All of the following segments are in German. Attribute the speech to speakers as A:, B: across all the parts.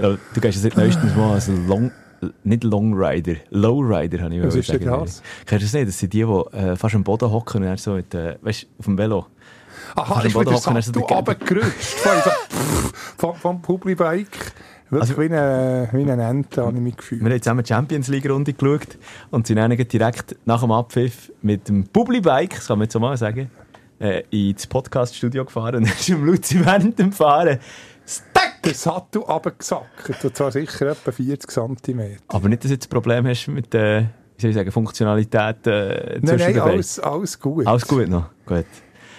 A: Ja, Du gehst ja seit neuestem mal als Long, nicht Longrider, Lowrider habe ich
B: Was ist denn das?
A: Kennst du das nicht? Das sind die, die äh, fast am Boden hocken und dann so mit, äh, weißt, auf dem Velo.
B: Aha,
A: am
B: wieder
A: Boden hocken, hast du
B: runtergerutscht. Von- so, pff, Vom, vom Publibike. Wirklich
A: Also-
B: wie eine, wie eine Ente habe ich mich gefühlt.
A: Wir haben zusammen die Champions League Runde geschaut und sind dann direkt nach dem Abpfiff mit dem Publibike, das kann man jetzt so mal sagen, äh, ins Podcast-Studio gefahren und dann ist Luzi während dem Fahren
B: Der Sattel runtergesackt. Und zwar sicher etwa 40 cm.
A: Aber nicht, dass du jetzt ein Problem hast mit äh, wie soll ich sagen, Funktionalität äh,
B: Nein, nein, alles, alles gut.
A: Alles gut noch? Gut.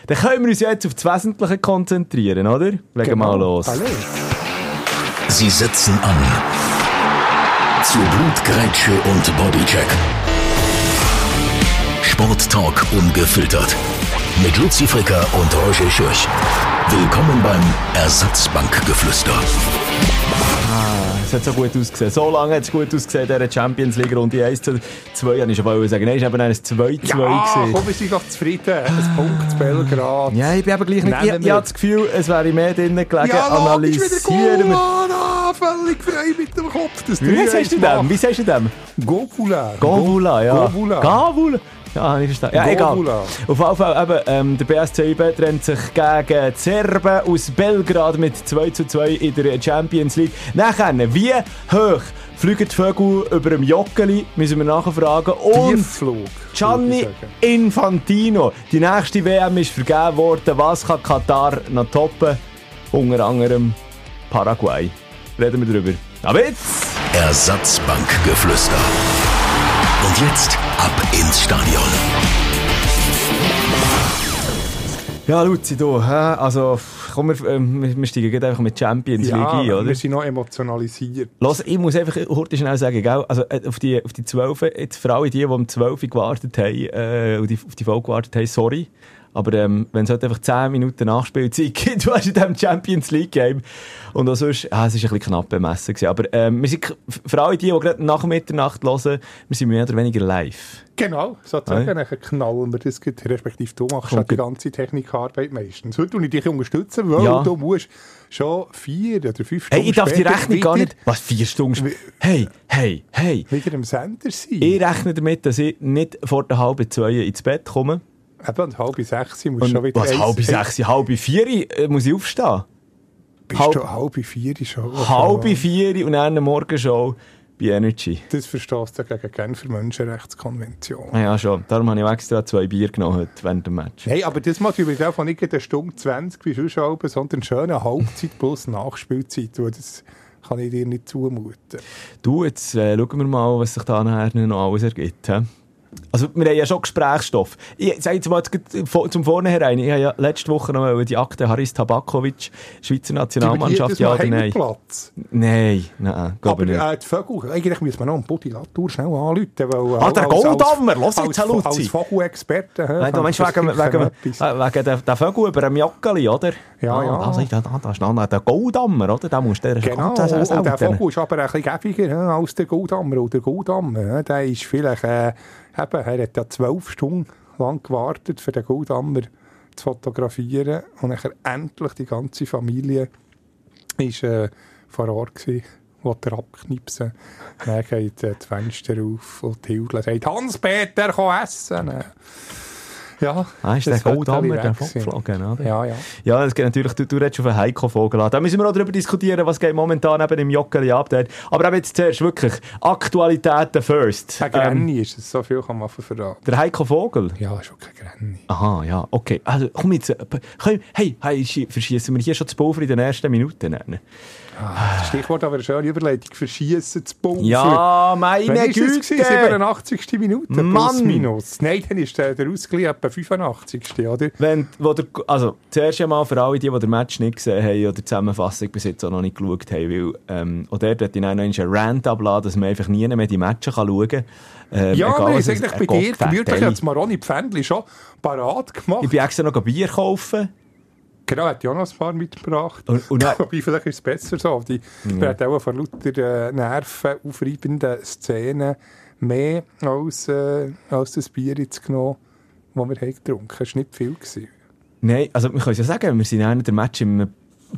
A: Dann können wir uns ja jetzt auf das Wesentliche konzentrieren, oder? Legen wir
B: Genau.
A: mal los.
B: Allez.
C: Sie setzen an. Zu Blutgrätsche und Bodycheck. Sporttalk ungefiltert. Mit Luzi Fricker und Roger Schürch. Willkommen beim Ersatzbankgeflüster.
A: Es hat so gut ausgesehen. So lange hat es gut ausgesehen, dieser Champions League Runde 1 zu 2. Habe ich schon mal sagen. Nein, es war eben ein 2-2.
B: Ja,
A: gewesen.
B: komm, wir sind doch zufrieden. Ein Punkt zu Belgrad.
A: Ja, ich bin aber gleich nicht. Ich, ich habe das Gefühl, es wäre mehr drinnen gelegen.
B: Ja,
A: Analysieren wir.
B: Goal, völlig frei mit dem Kopf. Das
A: Wie sagst du dem? Wie sagst du dem?
B: Govula.
A: Govula, ja.
B: Govula.
A: Gavula. Ja, ich verstanden. Ja, egal. Auf jeden Fall, eben, ähm, der BSC IB trennt sich gegen die Serben aus Belgrad mit 2 zu 2 in der Champions League. Nachher, wie hoch fliegen die Vögel über dem Joggeli, müssen wir nachfragen. Und
B: Tiefflug.
A: Gianni. Infantino. Die nächste WM ist vergeben worden. Was kann Katar noch toppen? Unter anderem Paraguay. Reden wir drüber. Aber jetzt...
C: Ersatzbankgeflüster. Und jetzt ab ins Stadion.
A: Ja, Luzi, du, also komm, wir, ähm, wir steigen gleich einfach mit Champions League
B: Ja,
A: ein, oder?
B: wir sind noch emotionalisiert.
A: Los, ich muss einfach heute schnell sagen, gell? Also, äh, auf die, auf die 12, jetzt für alle die, die um 12 Uhr gewartet haben, äh, die, auf die Folge gewartet haben, sorry. Aber ähm, wenn es halt einfach 10 Minuten Nachspielzeit gibt, du hast in diesem Champions League Game. Und auch sonst, ah, es ist ein bisschen knapp bemessen gewesen. Aber ähm, wir sind, für alle die, die gerade nach Mitternacht hören, wir sind mehr oder weniger live.
B: Genau, sozusagen,
A: Ja.
B: dann knallen wir das respektive du machst
A: Kommt
B: halt die ganze Technikarbeit meistens. Heute tue ich dich unterstützen, weil
A: Ja.
B: du musst schon vier oder fünf Stunden
A: Hey, ich darf die Rechnung gar nicht... Was, vier Stunden? Hey, hey, hey.
B: wieder im Sender sein.
A: Ich rechne damit, dass ich nicht vor der halben zwei ins Bett komme.
B: Eben, halb sechs
A: Und
B: schon wieder...
A: was, halb sechs, halb vier äh, muss ich aufstehen.
B: Bist
A: halb-
B: du halb vier schon?
A: Halb vier und dann eine Morgenshow bei Energy.
B: Das verstehst du gegen Genfer Menschenrechtskonvention.
A: Ah Ja, schon. Darum habe ich extra zwei Bier genommen heute während dem Match.
B: Nein, aber das macht übrigens auch nicht eine Stunde 20 wie sonst halb, sondern schöne Halbzeit plus Nachspielzeit. Das kann ich dir nicht zumuten.
A: Du, jetzt äh, schauen wir mal, was sich da nachher noch alles ergibt. He? Also, wir haben ja schon Gesprächsstoff. Ich sage jetzt mal zum Vornherein. Ich habe ja letzte Woche noch mal die Akte Haris Tabakovic, Schweizer Nationalmannschaft, ja oder nein?
B: Platz.
A: Nein, nein, glaube
B: Aber
A: ich nicht.
B: äh, die Vögel, eigentlich müssen wir noch einen Budi Latour schnell anrufen. Weil,
A: Ah, der Goldammer, los jetzt, Herr Luzi.
B: Als Vogelexperte.
A: Nein, du meinst wegen, wegen, äh, wegen der, Vögel über dem Joggeli, oder?
B: Ja,
A: Ah,
B: ja.
A: Da, da, da, da ist noch der Goldammer, oder? Da musst du der
B: Genau, und der. Vogel ist aber ein bisschen gäbiger als der Goldammer. Und der Goldammer, der ist vielleicht, äh, eben, er hat ja zwölf Stunden lang gewartet, für den Goldammer zu fotografieren. Und dann endlich die ganze Familie ist äh, vor Ort gewesen. Wollte er abknipsen. Dann geht äh, das Fenster auf und Hilde sagt, Hans-Peter, komm essen. Äh, Ja,
A: Ah, ist der
B: das
A: der
B: weg gewesen.
A: Vorgeflogen, oder?
B: Ja, ja.
A: Ja, das geht natürlich, du, du redest auf einen Heiko-Vogel an. Da müssen wir auch darüber diskutieren, was geht momentan eben im Joggeli ab. dort. Aber eben jetzt zuerst wirklich Aktualitäten first.
B: Ein
A: Ähm,
B: Granny ist es, so viel kann man verraten.
A: der Heiko Vogel.
B: Ja, ist okay, Granny.
A: Aha, ja, okay. Also, komm jetzt. äh, können- Hey, hey schi- verschießen wir hier schon das Pulver in den ersten Minuten? Nennen?
B: Das Stichwort aber eine schöne Überleitung. Verschießen zu Pulver.
A: Ja, meine
B: Wann ist es
A: Güte!
B: gewesen? 87. Minute, plus
A: Mann!
B: minus. Nein, dann ist der, der Ausgleich etwa 85. oder?
A: Wenn, wo der, also, zuerst einmal für alle, die, die den Match nicht gesehen haben oder die Zusammenfassung bis jetzt auch noch nicht geschaut haben, weil ähm, auch dort hat ich noch einen Rant abladen, dass man einfach nie mehr die Matches kann schauen kann. Ähm,
B: Ja,
A: egal, es-
B: eigentlich
A: äh,
B: bei dir vermutlich
A: Fettelli.
B: jetzt Maroni Pfändli schon parat gemacht.
A: Ich bin extra noch ein Bier kaufen.
B: Genau, hat noch ein paar mitgebracht.
A: Und- und
B: Wobei, vielleicht ist es besser so. Die ja. hat auch von lauter äh, nervenaufreibenden Szenen mehr als, äh, als das Bier jetzt genommen, das wir haben getrunken haben. Es war nicht viel. Gewesen.
A: Nein, also wir können es ja sagen, wir sind einer der Match im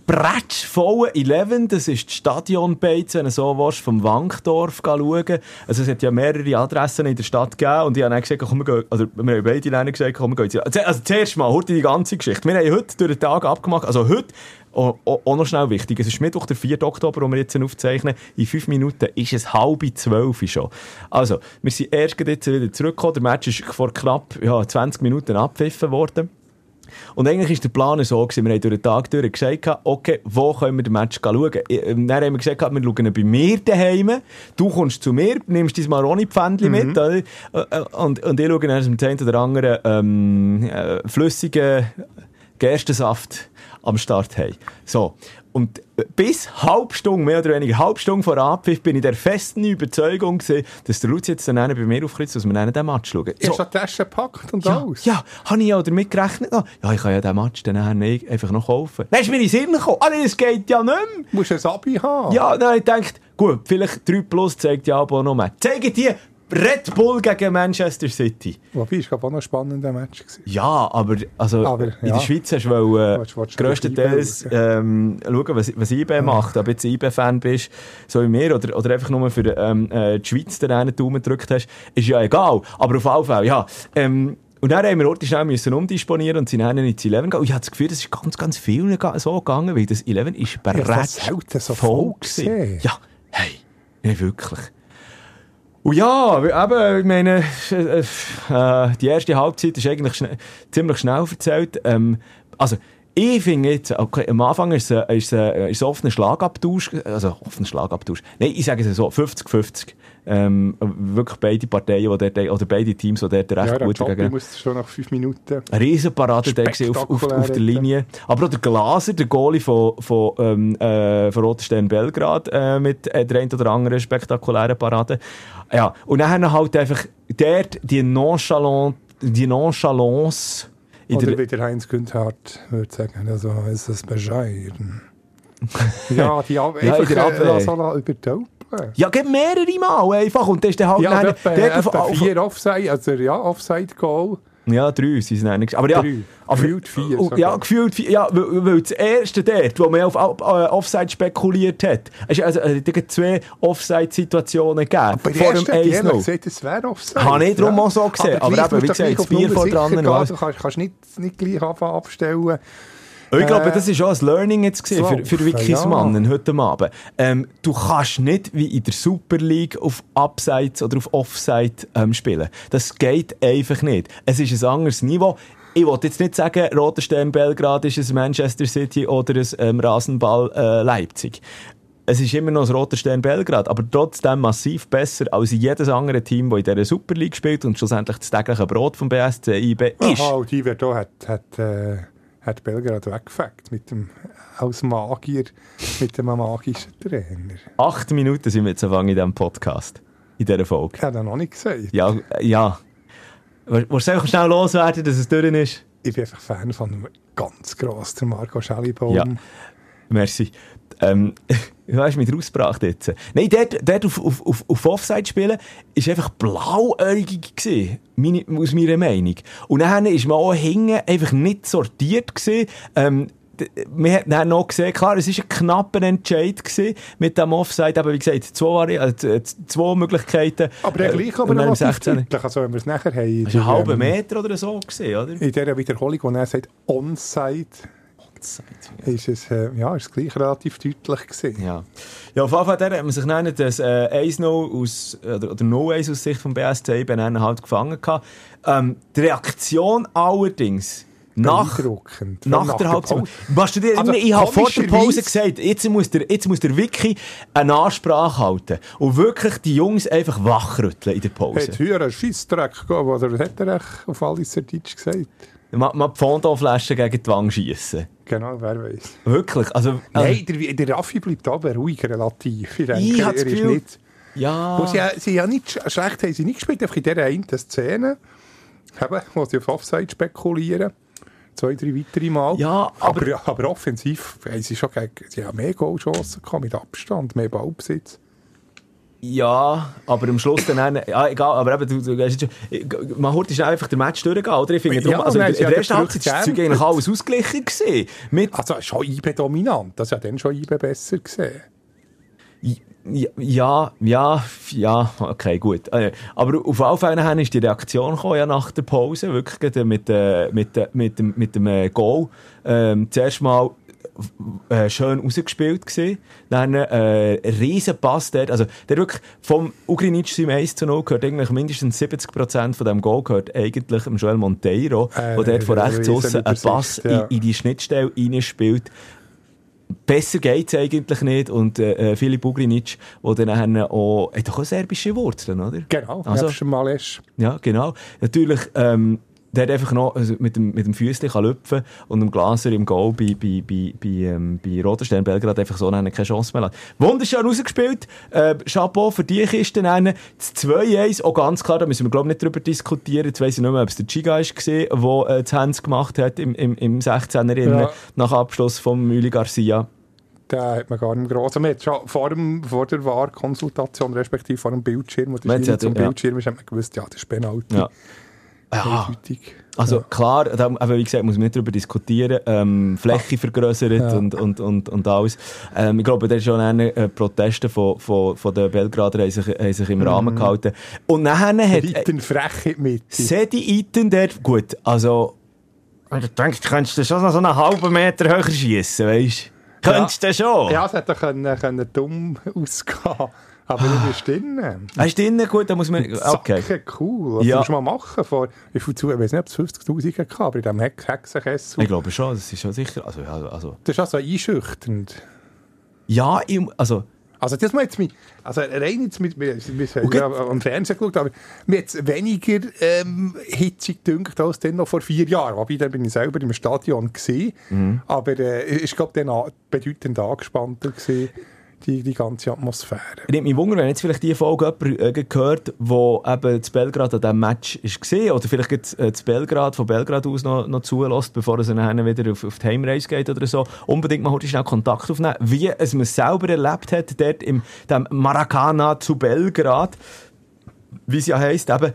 A: Bretsch voller 11, das ist das Stadionbeiz, wenn du so willst, vom Wankdorf schauen. Also es hat ja mehrere Adressen in der Stadt gegeben und ich habe dann gesagt, komm, wir gehen, also wir haben beide Länder gesagt, komm, wir gehen jetzt. Also zuerst mal, heute die ganze Geschichte. Wir haben heute durch den Tag abgemacht, also heute, auch noch schnell wichtig, es ist Mittwoch, der 4. Oktober, wo wir jetzt aufzeichnen. In fünf Minuten ist es halb zwölf schon. Also, wir sind erst jetzt wieder zurückgekommen. Der Match ist vor knapp ja, 20 Minuten abgepfiffen worden. Und eigentlich war der Plan so, gewesen, wir haben durch den Tag durch gesagt, okay, wo können wir den Match schauen? Ähm, dann haben wir gesagt, wir schauen bei mir daheim. Du kommst zu mir, nimmst dein Maroni-Pfändchen mhm. mit. Äh, äh, und, und ich schaue dann dem einen oder anderen ähm, äh, flüssigen Gerstensaft am Start haben. So. Und bis halb Stunde, mehr oder weniger halb Stunde vor Abpfiff, bin ich der festen Überzeugung gewesen, dass der Luzi jetzt dann bei mir aufkritzt, dass wir dann den Match schauen.
B: So. Hast du die Tasche gepackt und
A: ja,
B: alles?
A: Ja, habe ich ja damit gerechnet. Ja, ich kann ja den Match dann einfach noch kaufen. Dann ist mir in den Sinn gekommen, ah, das geht ja nicht mehr.
B: Du musst ein Abi haben.
A: Ja, dann habe ich gedacht, gut, vielleicht 3 Plus zeigt ja aber noch mehr. Zeige dir Red Bull gegen Manchester City.
B: Wobei, es war auch noch ein spannender Match. Gewesen.
A: Ja, aber, also,
B: aber
A: ja. in der Schweiz hast du wollen, äh, grösstenteils ähm, schauen, was, was IB macht. Ob du jetzt IB-Fan bist, so wie mir, oder, oder einfach nur für ähm, äh, die Schweiz den einen Daumen gedrückt hast, ist ja egal. Aber auf jeden Fall, ja. Ähm, und dann haben wir heute schnell müssen umdisponieren und sind dann ins 11 gegangen. Und ich habe das Gefühl, das ist ganz, ganz viel so gegangen, weil das 11 ist bereits
B: ja, so voll gewesen.
A: Ja, hey, nicht wirklich. Und ja, eben, ich meine, äh, äh, die erste Halbzeit ist eigentlich schn ziemlich schnell erzählt. Ähm, also, ich finde jetzt, okay, am Anfang ist es, es, ist es offener Schlagabtausch, also offener Schlagabtausch. Nein, ich sage es so, 50-50. Ähm, wirklich beide Parteien, die dort, oder beide Teams, die dort recht
B: ja,
A: gut
B: gegen... musste schon nach fünf Minuten...
A: Riesenparade auf, auf, auf der Linie. Aber auch der Glaser, der Goalie von, von, ähm, äh, von Roter Stern Belgrad, äh, mit äh, der ein oder anderen spektakulären Parade. Ja, und dann halt einfach dort die Nonchalance, die Nonchalance
B: oder wie der Heinz Günthardt würde sagen, also ist es bescheiden. ja, die Ab ja, einfach, äh, so
A: Ja, geht mehrere Mal einfach und das ist dann halt...
B: Ja, dann, etwa, etwa auf, vier Offside, also ja, Offside-Goal.
A: Ja, drei sind es eigentlich. Aber ja,
B: drei. Aber, gefühlt vier.
A: Sogar. Ja, gefühlt vier. Ja, weil, weil das erste dort, wo man auf uh, Offside spekuliert hat, also, also es zwei Offside-Situationen gegeben.
B: Aber vor dem 1 gesagt, es wäre Offside.
A: Habe ich darum ja. auch so gesehen. Aber, aber eben, wie gesagt, das Bier vor dran.
B: Du kannst, kannst nicht, nicht gleich abstellen.
A: Ich glaube, das war auch ein Learning jetzt so, für, für Wikis ja. Mannen heute Abend. Ähm, du kannst nicht wie in der Super League auf Upsides oder auf Offside ähm, spielen. Das geht einfach nicht. Es ist ein anderes Niveau. Ich wollte jetzt nicht sagen, Roter Stern Belgrad ist ein Manchester City oder ein ähm, Rasenball äh, Leipzig. Es ist immer noch das Roter Stern Belgrad, aber trotzdem massiv besser als jedes andere Team, das in dieser Super League spielt und schlussendlich das tägliche Brot vom BSC IB ist.
B: Und die wird auch hat, hat äh hat Belgrad weggefegt mit dem, als Magier, mit einem magischen Trainer.
A: Acht Minuten sind wir jetzt in diesem Podcast, in dieser Folge.
B: Ich habe noch nicht gesagt.
A: Ja, ja. Willst du schnell loswerden, dass es durch ist?
B: Ich bin einfach Fan von ganz gross, der Marco Schellibaum.
A: Ja, merci. Ähm, du hast mich rausgebracht jetzt. Nein, dort, dort auf, auf, auf, auf Offside spielen, war einfach blauäugig gewesen, meine, aus meiner Meinung. Und dann ist man auch hinten einfach nicht sortiert gewesen. Ähm, wir haben dann noch gesehen, klar, es war ein knapper Entscheid mit dem Offside, aber wie gesagt, zwei, äh, zwei Möglichkeiten.
B: Aber der gleich aber noch deutlich, also wenn wir es nachher haben.
A: Das war ein halber Meter oder so gesehen, oder?
B: In dieser Wiederholung, wo er sagt, Onside, ist es, äh, ja, ist es gleich relativ deutlich gewesen.
A: Ja. Ja, auf Fall hat man sich dann das äh, 1-0 aus, oder, oder 0-1 aus Sicht vom BSC eben halt gefangen gehabt. Ähm, die Reaktion allerdings nach, nach, nach der Halbzeit. Was du dir also, ich habe vor der Pause gesagt, jetzt muss, der, jetzt muss der Wiki eine Ansprache halten und wirklich die Jungs einfach wachrütteln in der Pause.
B: Hat früher einen Scheissdreck gegeben, oder hat er auf alles Deutsch gesagt?
A: Man, man die Fondoflasche gegen die Wange schiessen.
B: Genau, wer weiß.
A: Wirklich? Also,
B: Nein, der, der Raffi bleibt aber ruhig relativ.
A: Ich, denke, ich er ist nicht... Ja...
B: sie, sie ja nicht schlecht haben sie nicht gespielt, einfach in dieser einen Szene, eben, wo sie auf Offside spekulieren. Zwei, drei weitere Mal.
A: Ja,
B: aber... Aber, aber offensiv haben sie schon gegen, sie haben mehr Goalchancen gehabt, mit Abstand, mehr Ballbesitz.
A: Ja, aber am Schluss dann, dann ja, egal, aber eben, du, du, du man hört ist einfach der Match durchgehen, oder? Ich finde,
B: Ja,
A: also in der ersten
B: den
A: Halbzeit war das Zeug eigentlich alles ausgeglichen gewesen. Mit,
B: Also schon IB dominant. Das ist ja dann schon IB besser gesehen.
A: ja, ja, ja, okay, gut. Äh, Aber auf alle Fälle nachher ist die Reaktion gekommen, ja, nach der Pause, wirklich mit, äh, mit, äh, mit dem, mit dem Goal. Ähm, zuerst mal äh, schön rausgespielt gewesen. Dann äh, ein riesen Pass dort. Also der wirklich vom Ugrinic zum 1 zu 0 gehört eigentlich mindestens 70% von dem Goal gehört eigentlich dem Joel Monteiro,
B: Äh,
A: der dort von rechts außen einen Pass
B: ja.
A: in, in die Schnittstelle reinspielt. Besser geht's eigentlich nicht. Und äh, äh, Filip Ugrinic, der dann auch, hat doch auch serbische Wurzeln, oder?
B: Genau,
A: Also-
B: nebst dem Malesch.
A: Ja, genau. Natürlich, ähm, der hat einfach noch also mit dem, mit dem Füßchen lüpfen und dem Glaser im Goal bei, bei, bei, bei, ähm, bei Rotenstein Belgrad einfach so eine keine Chance mehr lassen. Wunderschön rausgespielt. Äh, Chapeau für die Kiste. Dann. Das 2-1, auch ganz klar, da müssen wir glaube ich nicht drüber diskutieren. Jetzt weiss ich nicht mehr, ob es der Chiga war, der äh, das Hands gemacht hat im, im, im 16er innen,
B: Ja.
A: nach Abschluss von Müli Garcia.
B: Den hat man gar nicht groß. Also man hat schon vor, dem, vor der Wahrkonsultation, respektive vor dem Bildschirm, wo der
A: Man hat
B: Schiri
A: es
B: zum
A: ja-
B: Bildschirm ist, hat man gewusst, ja, das ist Penalty.
A: Ja. Ja,
B: Eindeutig.
A: Also klar, da, aber wie gesagt, muss man nicht darüber diskutieren. Ähm, Fläche vergrößert
B: Ja.
A: und, und, und, und alles. Ähm, ich glaube, da ist schon eine äh, Proteste von, von, von den Belgrader haben sich, haben sich im Rahmen gehalten. Und nachher hat äh,
B: Reiten frech in die Mitte.
A: Sedi Iten dort, gut, also, denke, du könntest du schon noch so einen halben Meter höher schiessen, weißt du? Könntest du schon?
B: Ja, es hätte können, können dumm ausgehen Aber
A: Ah.
B: du bist drin.
A: Hast du drinnen? Gut, dann muss man, okay.
B: Sacke cool. Was
A: Ja.
B: musst du mal machen? Vor, ich weiß nicht, ob es 50'000 gehabt aber in diesem Hex Hexenkessel.
A: Ich glaube schon, das ist schon sicher, also, also,
B: Das ist also einschüchternd.
A: ja, ich, also,
B: Also das mal jetzt mit, also rein jetzt mit, wir, wir haben
A: Okay.
B: ja am Fernsehen geschaut, aber mir jetzt weniger ähm, hitzig gedünkt als dann noch vor vier Jahren. Wobei, da bin ich selber im Stadion gesehen,
A: Mhm.
B: aber äh, ich glaube dann bedeutend angespannter gesehen die, die ganze Atmosphäre.
A: Ich nehme mich wunder, wenn jetzt vielleicht die Folge jemand äh, gehört, wo eben zu Belgrad an diesem Match gesehen oder vielleicht jetzt, äh, zu Belgrad, von Belgrad aus noch, noch zulässt, bevor er dann wieder auf, auf die Heimreise geht oder so, unbedingt mal heute schnell Kontakt aufnehmen, wie es man selber erlebt hat, dort im dem Maracana zu Belgrad, wie es ja heisst, eben,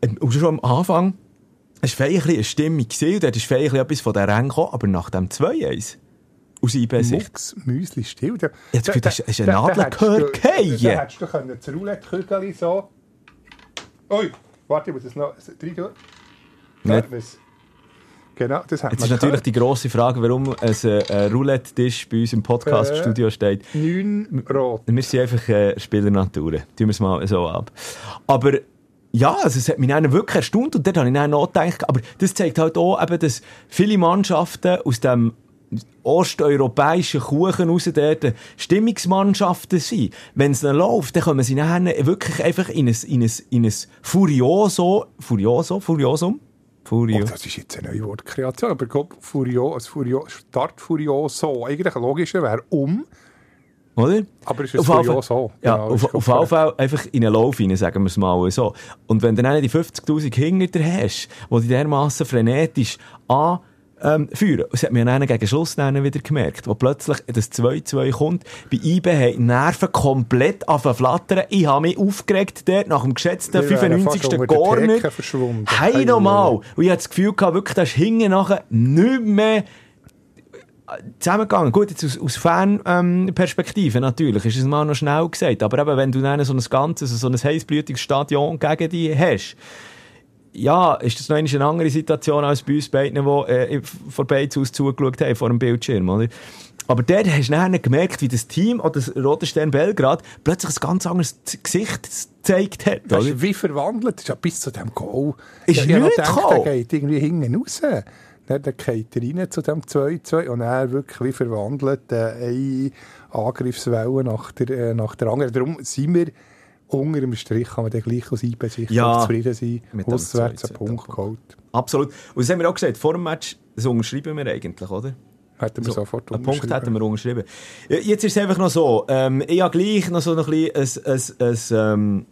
A: äh, schon am Anfang, es war ein eine Stimmung und dort ist etwas von der Rang gekommen, aber nach dem 2-1, aus IB-Sicht,
B: Mucks, Müsli still. Da,
A: Jetzt Gefühl, das ist- ist eine Nadel gehört fallen.
B: Da hättest du können das Roulette-Kügel so... Ui, warte, ich muss das noch.
A: Nicht.
B: Ja, das- Genau, das hat
A: Jetzt ist natürlich die grosse Frage, warum ein äh, Roulette-Tisch bei uns im Podcast-Studio steht.
B: Neun rot.
A: Wir sind einfach äh, Spielernaturen. Tun wir es mal so ab. Aber ja, also es hat mich dann wirklich erstaunt und dort habe ich dann nachgedacht, aber das zeigt halt auch, eben, dass viele Mannschaften aus dem osteuropäischen Kuchen raus dort Stimmungsmannschaften sind. Wenn es dann läuft, dann kommen sie nachher wirklich einfach in ein, in ein, in ein Furioso, Furioso, Furiosum? Furio.
B: Oh, das ist jetzt eine neue Wortkreation, aber ich glaube, Furio, ein Furio, Start Furioso, eigentlich logischer wäre um,
A: Oder?
B: aber es ist ein
A: Auf
B: Furioso.
A: Ja,
B: Genau,
A: auf, jeden Fall einfach in einen Lauf rein, sagen wir es mal so. Und wenn du dann die 50'000 hinter hast, die dich dermassen frenetisch an ähm, führen. Das hat mir dann gegen Schluss dann wieder gemerkt, wo plötzlich das 2-2 kommt. Bei IB haben die Nerven komplett anfangen Ich habe mich aufgeregt dort nach dem geschätzten
B: Wir wären fast
A: 95.
B: unter der
A: Corner. Hey nochmal! Und ich hatte das Gefühl gehabt, wirklich, das ist hinten nachher nicht mehr zusammengegangen. Gut, jetzt aus, aus Fan-Perspektive natürlich, ist es mal noch schnell gesagt. Aber eben, wenn du dann so ein ganzes, so ein heißblütiges Stadion gegen dich hast, ja, ist das noch eine andere Situation als bei uns beiden, die äh, von beiden aus zugeschaut haben, vor dem Bildschirm, oder? Aber dort hast du dann gemerkt, wie das Team oder das Rote Stern Belgrad plötzlich ein ganz anderes Gesicht gezeigt hat, oder?
B: ist wie verwandelt. Ist ja bis zu dem Goal.
A: Ist
B: ich, ich hab noch
A: nicht
B: gedacht,
A: gekommen.
B: Der geht irgendwie hinten raus. Dann dann geht er rein zu dem 2-2 und er wirklich wie verwandelt äh, eine Angriffswelle nach der, äh, nach der anderen. Darum sind wir unter dem Strich, kann man dann gleich aus IB-Sicht
A: Ja,
B: zufrieden sein.
A: mit
B: Auswärts
A: 2-2
B: einen Punkt geholt.
A: Absolut. Und das haben wir auch gesagt, vor dem Match, das unterschreiben wir eigentlich, oder?
B: Hätten wir
A: So,
B: sofort
A: einen Punkt hätten wir unterschrieben. Jetzt ist es einfach noch so, ähm, ich habe gleich noch so ein bisschen ein, ein, ein, ähm,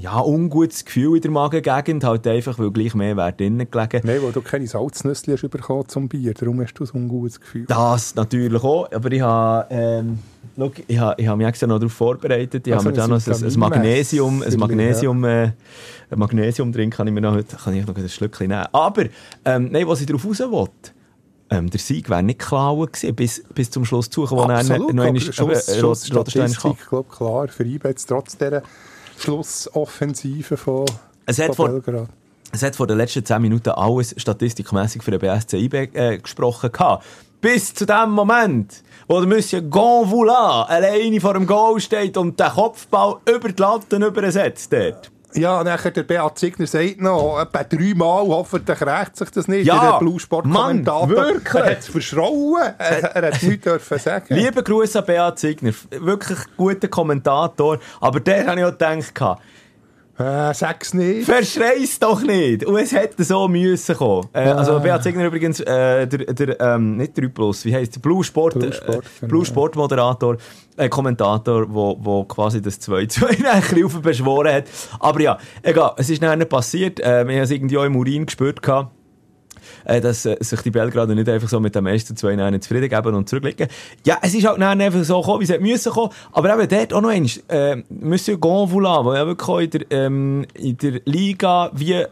A: ja, ungutes Gefühl in der Magengegend, halt einfach, weil gleich mehr wäre drinnen gelegen.
B: Nein, weil du keine Salznüsse hast bekommen zum Bier, darum hast du so ein gutes Gefühl.
A: Das natürlich auch, aber ich habe, ähm, schau, ich habe, ich habe mich extra noch darauf vorbereitet. Ich
B: Also
A: habe mir da noch ein, ein Magnesium, ein Magnesium, äh, ein Magnesium drin, kann ich mir noch, heute- kann ich noch ein Schlückchen nehmen. Aber, ähm, nein, was ich darauf raus will, ähm, der Sieg wäre nicht klar gewesen, bis, bis zum Schluss zu kommen, wo dann
B: Absolut,
A: noch
B: aber
A: einmal
B: Schuss,
A: äh, Rotenstein kam.
B: Statistik, glaube klar, für Schlussoffensive von,
A: Es hat
B: von
A: vor-
B: Belgrad.
A: Es hat vor den letzten 10 Minuten alles statistikmässig für den BSC IB äh, gesprochen gehabt. Bis zu dem Moment, wo der Monsieur Gonvoula alleine vor dem Goal steht und den Kopfball über die Latte übersetzt dort.
B: Ja, nachher der Beat Signer sagt noch, etwa dreimal, hoffentlich rächt sich das nicht.
A: Ja,
B: der Blue Sport
A: Mann,
B: Kommentator.
A: wirklich.
B: Er hat es verschrauen. Er, er hat nichts dürfen sagen.
A: Liebe Grüße an Beat Signer. Wirklich guter Kommentator. Aber der habe ich auch gedacht,
B: Äh, sag's nicht.
A: verschrei's doch nicht. Und es hätte so müssen kommen. Äh, Also Beat Signer übrigens, äh, der, der ähm, nicht 3 Plus, wie heisst der? Blue Sport,
B: Blue Sport,
A: äh,
B: genau.
A: Blue Sport Moderator, äh, Kommentator, wo, wo quasi das 2-2 ein bisschen auf ihn beschworen hat. Aber ja, egal, es ist nachher nicht passiert. Äh, wir haben es irgendwie auch im Urin gespürt gehabt dass äh, sich die Belgrader nicht einfach so mit dem ersten 2 1 zufrieden geben und zurücklegen. Ja, es ist halt dann einfach so gekommen, wie es hätte müssen kommen. Aber eben dort auch noch eins, äh, Monsieur Gonvoula, der ja wirklich in der, ähm, in der Liga wie äh,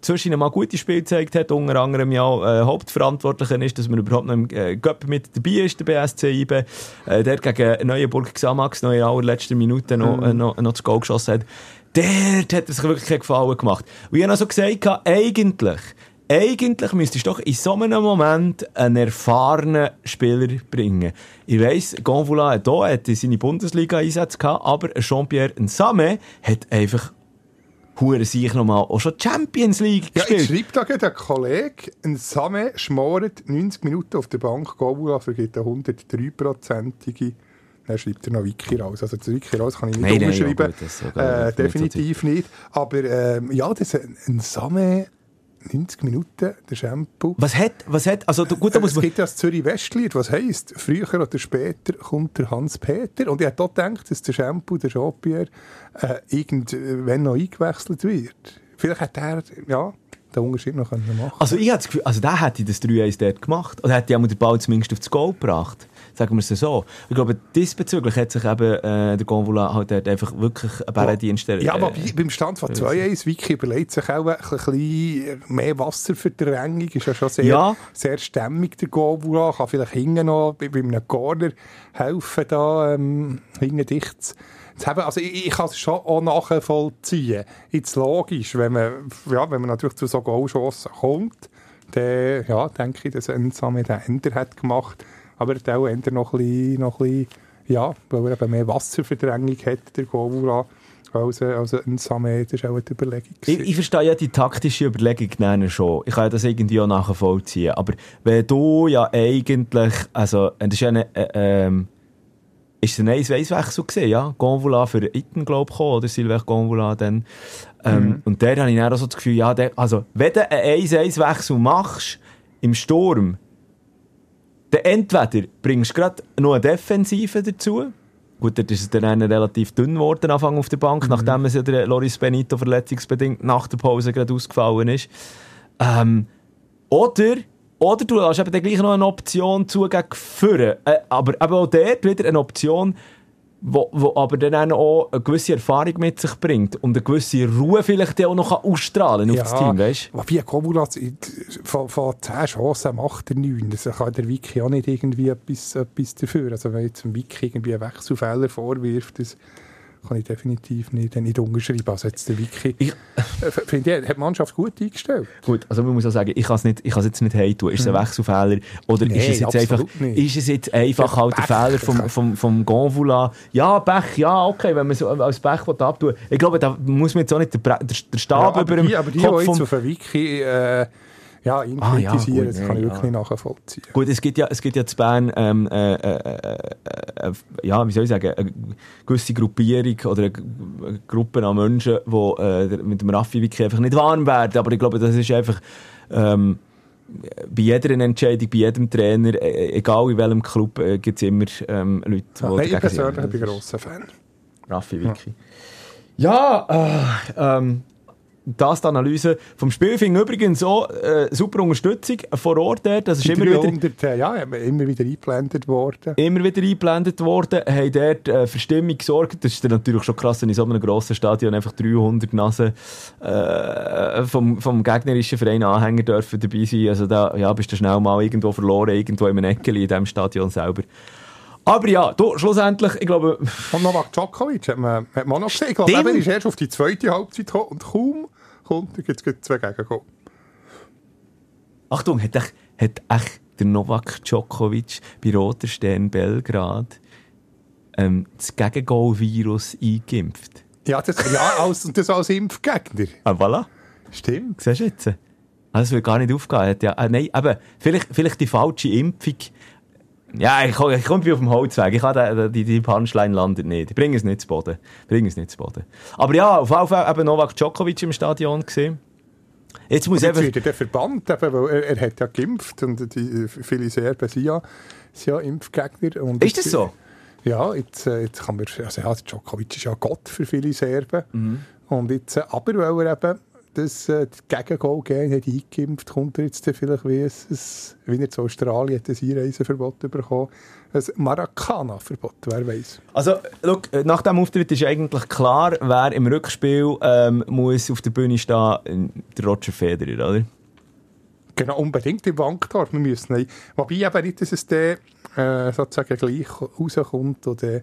A: zwischen mal gute Spiele gezeigt hat, unter anderem ja äh, Hauptverantwortlicher ist, dass man überhaupt noch im äh, Cup mit dabei ist, der BSC IB. Äh, der gegen Neuenburg Xamax noch in allerletzter Minute noch, äh, noch, noch das Goal geschossen hat. Dort hat er sich wirklich keinen Gefallen gemacht. Und ich habe noch so gesagt, eigentlich, eigentlich müsstest du doch in so einem Moment einen erfahrenen Spieler bringen. Ich weiss, Gonvoula hat hier hat seine Bundesliga-Einsätze gehabt, aber Jean-Pierre Nsame hat einfach hure sich nochmal auch schon Champions League
B: Ja, ich
A: gespielt.
B: schreibe da gerade einen Kollege, ein Same schmoret 90 Minuten auf der Bank, Gobula vergibt eine 103-prozentige. Dann schreibt er noch Wiki raus. Also das Wiki raus kann ich nicht
A: Nein, nein,
B: unterschreiben.
A: ja, gut,
B: äh, definitiv nicht. Aber ähm, ja, das ist ein, ein Same 90 Minuten, der Shampoo.
A: was hat, was hat, also gut, da muss
B: es
A: man...
B: gibt ja das Zürich-Westlied, was heisst, früher oder später kommt der Hans-Peter. Und ich habe auch gedacht, dass der Shampoo, der Jean-Pierre, äh, irgendwann noch eingewechselt wird. Vielleicht hat er, ja, den Unterschied noch können machen
A: Also ich habe das Gefühl, also der hätte das 3-1 dort gemacht. Oder hätte ja den Ball zumindest aufs Goal gebracht. Sagen wir es so. Ich glaube, diesbezüglich hat sich eben äh, der Gonvola halt dort einfach wirklich einen Bärendienst äh,
B: Ja, aber bei- beim Stand von 2-1, Vicky überlegt sich auch ein bisschen mehr Wasserverdrängung. Ist ja schon sehr,
A: Ja.
B: sehr stämmig, der Gobula. Kann vielleicht hinten noch bei, bei einem Corner helfen, da ähm, hinten dicht zu zu haben. Also ich, ich kann es schon auch nachvollziehen. Jetzt logisch, wenn man, ja, wenn man natürlich zu so Goalchancen kommt, dann ja, denke ich, dass Ensame den Ender hat gemacht. Aber er hat auch Ender noch ein bisschen, noch ein bisschen ja, weil er eben mehr Wasserverdrängung hat, der Gobula. Also, also ein Same, das ist auch eine Überlegung.
A: Ich, ich verstehe ja die taktische Überlegung schon. Ich kann das irgendwie auch nachvollziehen. Aber wenn du ja eigentlich, also, das ist ja eine, äh, ähm, ist ein 1-1-Wechsel gewesen, ja? Gonvola für Itten, glaube ich, oder Silvech Gonvola dann. Ähm, Und der habe ich dann auch so das Gefühl, ja, der, also, wenn du einen 1-1-Wechsel machst, im Sturm, dann entweder bringst du gerade noch eine Defensive dazu, Gut, dort ist es dann relativ dünn geworden, Anfang auf der Bank, nachdem es ja der Loris Benito verletzungsbedingt nach der Pause gerade ausgefallen ist. Ähm, oder, oder du hast eben dann gleich noch eine Option zu gegen Führen. Äh, aber eben auch dort wieder eine Option, wo, wo aber dann auch eine gewisse Erfahrung mit sich bringt und eine gewisse Ruhe vielleicht auch noch ausstrahlen auf das Team, weißt
B: Wobei ein Gobula von, von 10 Chancen macht er 9. Das kann der Wiki auch nicht irgendwie etwas, etwas dafür. Also wenn jetzt ein Wiki irgendwie einen Wechselfehler vorwirft, das kann ich definitiv nicht, nicht unterschreiben. Also jetzt der Wiki,
A: Ich-
B: äh, finde ich, hat die Mannschaft gut eingestellt.
A: Gut, also man muss auch sagen, ich kann es nicht, ich jetzt nicht hey tun. Ist es ein Wechselfehler? Oder
B: Nein,
A: ist es jetzt einfach,
B: nicht.
A: ist es jetzt einfach halt der. Fehler vom, vom, vom Gonvoula? Ja, Pech, ja, okay, wenn man so als Pech abtun Ich glaube, da muss man jetzt auch nicht den, Stab
B: Ja,
A: über dem
B: die, aber die,
A: Kopf vom...
B: auf Wiki äh, ja, ihn
A: Ah, ja,
B: kritisieren,
A: gut,
B: das kann ich
A: ja,
B: wirklich
A: ja.
B: nachvollziehen.
A: Gut, es gibt ja, es gibt ja zu Bern, ähm, äh, äh, äh, äh, ja, wie soll ich sagen, eine gewisse Gruppierung oder eine Gruppe an Menschen, die äh, mit dem Raffi-Wiki einfach nicht warm werden. Aber ich glaube, das ist einfach, ähm, bei jeder Entscheidung, bei jedem Trainer, äh, egal in welchem Club, äh, gibt es immer ähm, Leute, die
B: Nein, ich persönlich bin ein grosser Fan.
A: Raffi Wiki. Ja, äh, ähm, das die Analyse vom Spiel. Finde übrigens auch äh, super Unterstützung vor Ort dort. Das ist
B: Die
A: immer wieder,
B: 300, äh, ja, immer wieder eingeblendet worden.
A: immer wieder eingeblendet worden, haben dort äh, für Stimmung gesorgt. Das ist dann natürlich schon krass, wenn in so einem grossen Stadion einfach 300 Nasen äh, vom, vom gegnerischen Verein Anhänger dürfen dabei sein. Also da ja, bist du schnell mal irgendwo verloren, irgendwo in einem Eckeli in diesem Stadion selber. Aber ja, du, schlussendlich, ich glaube,
B: Und Novak Djokovic hat man, hat man auch noch gesehen. Ich glaube, er ist erst auf die zweite Halbzeit gekommen und kaum kommt, da gibt es zwei Gegengol.
A: Achtung, hat echt, hat echt der Novak Djokovic bei Roter Stern Belgrad ähm, das Gegengol-Virus eingeimpft?
B: Ja, das, ja als, und das als Impfgegner.
A: Ah, voilà.
B: Stimmt.
A: Siehst du jetzt? Also, das will gar nicht aufgehen. Ja, äh, nein, aber vielleicht, vielleicht die falsche Impfung. Ja, ich, ich komme auf dem Holzweg. Ich habe die, die Punchline landet nicht. Ich bringe es nicht zu Boden. Ich bringe es nicht zu Boden. Aber ja, auf jeden Fall eben Novak Djokovic im Stadion gesehen. Jetzt muss
B: jetzt wird er verbannt, eben, weil er, er hat ja geimpft und die, viele Serben sind ja, sind ja Impfgegner. Und
A: Ist das
B: jetzt-
A: so?
B: Ja, jetzt, äh, jetzt kann man, also ja, Djokovic ist ja Gott für viele Serben.
A: Mhm.
B: Und jetzt, äh, aber weil er eben das äh, Gegengol gegeben hat, eingeimpft, kommt er jetzt vielleicht wie, ein, ein, wie er zu Australien hat, ein Einreiseverbot bekommen. Ein Maracana-Verbot, wer weiß.
A: Also, look, nach dem Auftritt ist eigentlich klar, wer im Rückspiel ähm, muss auf der Bühne stehen, der Roger Federer, oder?
B: Genau, unbedingt im Wankdorf. Wir müssen nicht. Wobei eben nicht, dass es dann äh, sozusagen gleich rauskommt oder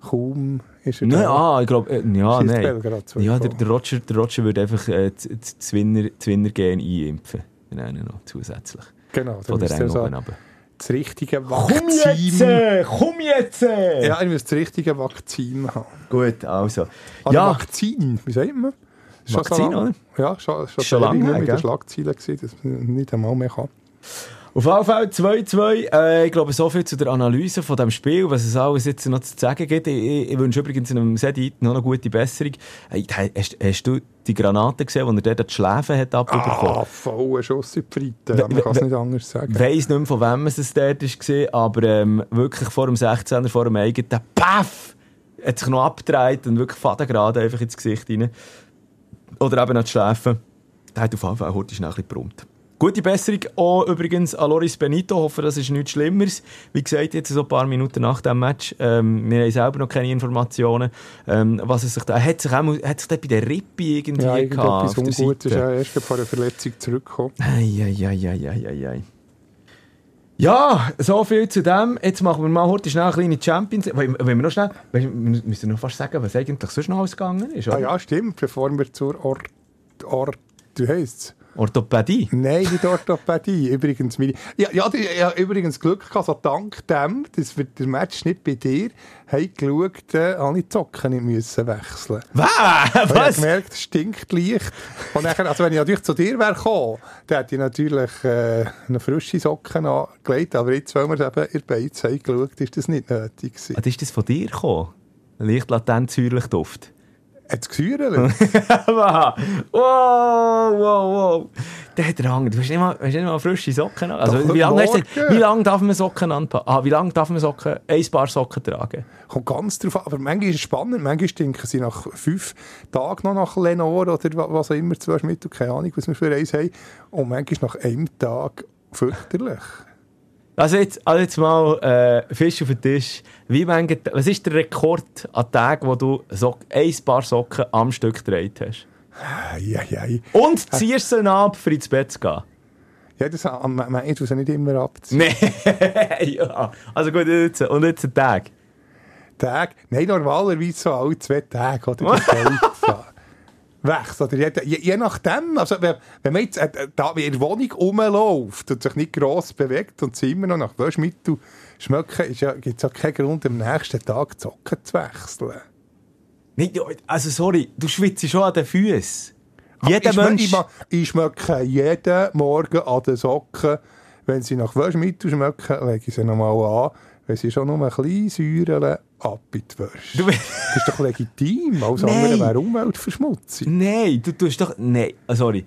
B: kaum ist er
A: Nein, ah, ich glaube, äh, ja,
B: Schießt
A: nein.
B: Belgrad
A: Ja, der, der, Roger, der Roger würde einfach äh, das- das das Winner, das Winnergehen einimpfen. Ihn noch zusätzlich.
B: Genau,
A: Von der
B: so
A: oben runter.
B: das richtige Vakzin.
A: Komm jetzt!
B: Ja, ich muss das richtige Vakzin haben.
A: Gut, also.
B: Oder
A: ja,
B: Vakzin, wie sagt man? Schon
A: Vakzin, oder?
B: Ja, schon, schon,
A: Schon lange her,
B: mit den
A: gell?
B: Schlagzeilen gewesen, dass man nicht einmal mehr kann.
A: Auf jeden Fall 2-2. Äh, ich glaube, so viel zu der Analyse von dem Spiel, was es alles jetzt noch zu sagen gibt. Ich, ich, wünsche übrigens einem Sedit noch eine gute Besserung. Hey, hast, hast du die Granaten gesehen, die er dort die Schläfen hat abbekommen?
B: Ah, voller Schuss in die Breite. Man kann es nicht anders sagen.
A: Ich weiss nicht mehr, von wem es dort war, aber ähm, wirklich vor dem 16er, vor dem eigenen, Paff! Hat sich noch abgedreht und wirklich fadengerade einfach ins Gesicht rein. Oder eben an die Schläfen. Der hat auf jeden Fall heute schnell ein bisschen gebrummt. Gute Besserung auch übrigens an Loris Benito. Hoffe, das ist nichts Schlimmeres. Wie gesagt, jetzt so ein paar Minuten nach dem Match. Ähm, wir haben selber noch keine Informationen. Ähm, was es sich da, er hat sich auch, hat sich dort bei der Rippe irgendwie
B: Ja,
A: gehabt,
B: irgendetwas
A: auf der
B: Ungutes ist
A: Seite.
B: ja erst vor einer Verletzung zurückgekommen.
A: Eieieiei. Ja, so viel zu dem. Jetzt machen wir mal heute schnell eine kleine Champions. Wollen wir noch schnell, du, wir müssen noch fast sagen, was eigentlich sonst noch alles gegangen ist.
B: Ah
A: Oder?
B: ja, stimmt, bevor wir zur Ort... Ort wie heisst
A: Orthopädie.
B: Nein, nicht Orthopädie. Übrigens, meine, ja, ja, habe übrigens Glück gehabt, also dank dem, dass wir den Match nicht bei dir haben geschaut, äh, habe ich die Socken nicht müssen wechseln.
A: Was?
B: Ich habe
A: Was?
B: gemerkt, es stinkt leicht. Und nachher, also wenn ich natürlich zu dir wäre gekommen, dann hätte ich natürlich äh, eine frische Socken angelegt. Aber jetzt, weil wir es eben in Beiz haben geschaut, ist das nicht nötig gewesen.
A: Was ist das von dir gekommen? Leicht latent säuerlich Duft.
B: Hat es gesäuert?
A: wow, wow, wow. Der hat Hang. Du hast nicht mal, hast nicht mal frische Socken an. Also,
B: Doch,
A: wie lange, lange darf man Socken anpacken? Ah, wie lange darf man Socken, ein Paar Socken tragen?
B: Kommt ganz drauf an. Aber manchmal ist es spannend. Manchmal stinken sie nach fünf Tagen noch nach Lenore oder wa- was auch immer, zwei Mittel, keine Ahnung, was wir für eins haben. Und manchmal nach einem Tag fürchterlich.
A: Also jetzt, also jetzt mal äh, Fisch auf den Tisch. Wie mange, was ist der Rekord an Tagen, wo du Sock, ein Paar Socken am Stück gedreht hast?
B: Ei, ei, ei.
A: Und ziehst sie ab, für ins Bett zu gehen?
B: Ja, das man, man, ich nicht immer abziehen.
A: Nein, ja. Also gut, jetzt, und jetzt ein Tag.
B: Tag. Nein, normalerweise so alle zwei Tage. Oder? Wächst. Oder je, je, je nachdem, also wenn, wenn man jetzt äh, da in der Wohnung rumläuft und sich nicht gross bewegt und immer noch nach Waschmittel schmecken, ja, gibt es ja keinen Grund, am nächsten Tag die Socken zu wechseln.
A: Nicht, also sorry, du schwitzt schon an den Füßen. Jeder
B: ich, schme-
A: Mensch...
B: Ich, ich schmecke jeden Morgen an den Socken. Wenn sie nach Waschmittel schmecken, lege ich sie nochmal an. Wenn sie schon nur ein bisschen säuren, ab in die Wäsche.
A: Du-
B: Das ist doch legitim. Alles
A: Nein.
B: andere wäre Umweltverschmutzung.
A: Nein, du tust doch... Nein, ah, sorry.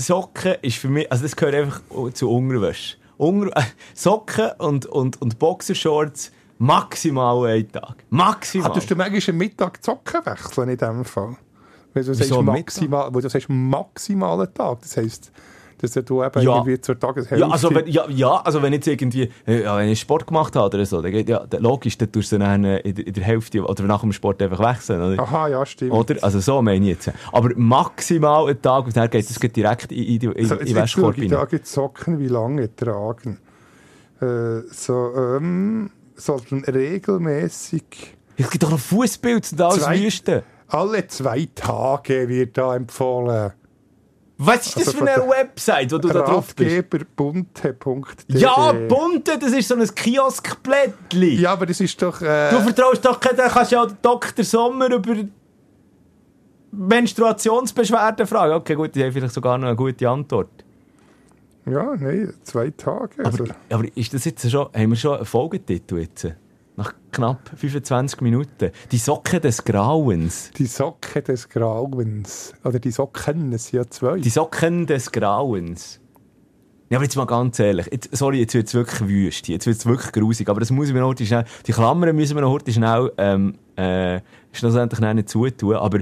A: Socken ist für mich... Also das gehört einfach zu Unterwäsche. Unter, Socken und, und, und Boxershorts Maximal einen Tag. Maximal.
B: Ah, tust du manchmal am Mittag zocken wechseln in dem Fall? Weil du
A: Wieso
B: sagst, maximal, weil du sagst maximalen Tag. Das heisst, dass du eben
A: Ja.
B: irgendwie zur Tageshälfte...
A: Ja, also wenn, ja, ja, also wenn jetzt irgendwie, äh, ja, wenn ich Sport gemacht habe oder so, dann geht, ja, dann logisch, dann tust du dann äh, in, der- in der Hälfte oder nach dem Sport einfach wechseln, oder?
B: Aha, ja, stimmt.
A: Oder? Also so meine ich jetzt. Aber maximal einen Tag und dann geht es geht direkt in, in, die- in,
B: so,
A: in den
B: ich
A: rein.
B: da jetzt Socken, wie lange tragen. Äh, so, ähm, sollten regelmäßig...
A: Es gibt doch noch Fußbild und alles Wüste.
B: Alle zwei Tage wird da empfohlen.
A: Was ist das
B: Also
A: für
B: von
A: eine Website, wo du da drauf bist?
B: Ratgeberbunte.de
A: Ja, bunte, das ist so ein Kioskblättli.
B: Ja, aber das ist doch... Äh,
A: Du vertraust doch keinen, dann kannst du ja den Dr. Sommer über Menstruationsbeschwerden fragen. Okay, gut, die haben vielleicht sogar noch eine gute Antwort.
B: ja, nein, zwei Tage.
A: Aber,
B: Also,
A: aber ist das jetzt schon, haben wir schon einen Folgetitel jetzt? Nach knapp 25 Minuten. Die Socke des Grauens.
B: die Socke des Grauens. Oder die Socken, es sind ja zwei.
A: Die Socken des Grauens. Ja, aber jetzt mal ganz ehrlich. Jetzt, sorry, jetzt wird es wirklich wüst. Jetzt wird es wirklich grusig. Aber das muss ich mir noch schnell, die Klammern müssen wir noch heute schnell, ähm, äh, schlussendlich noch nicht zutun. Aber,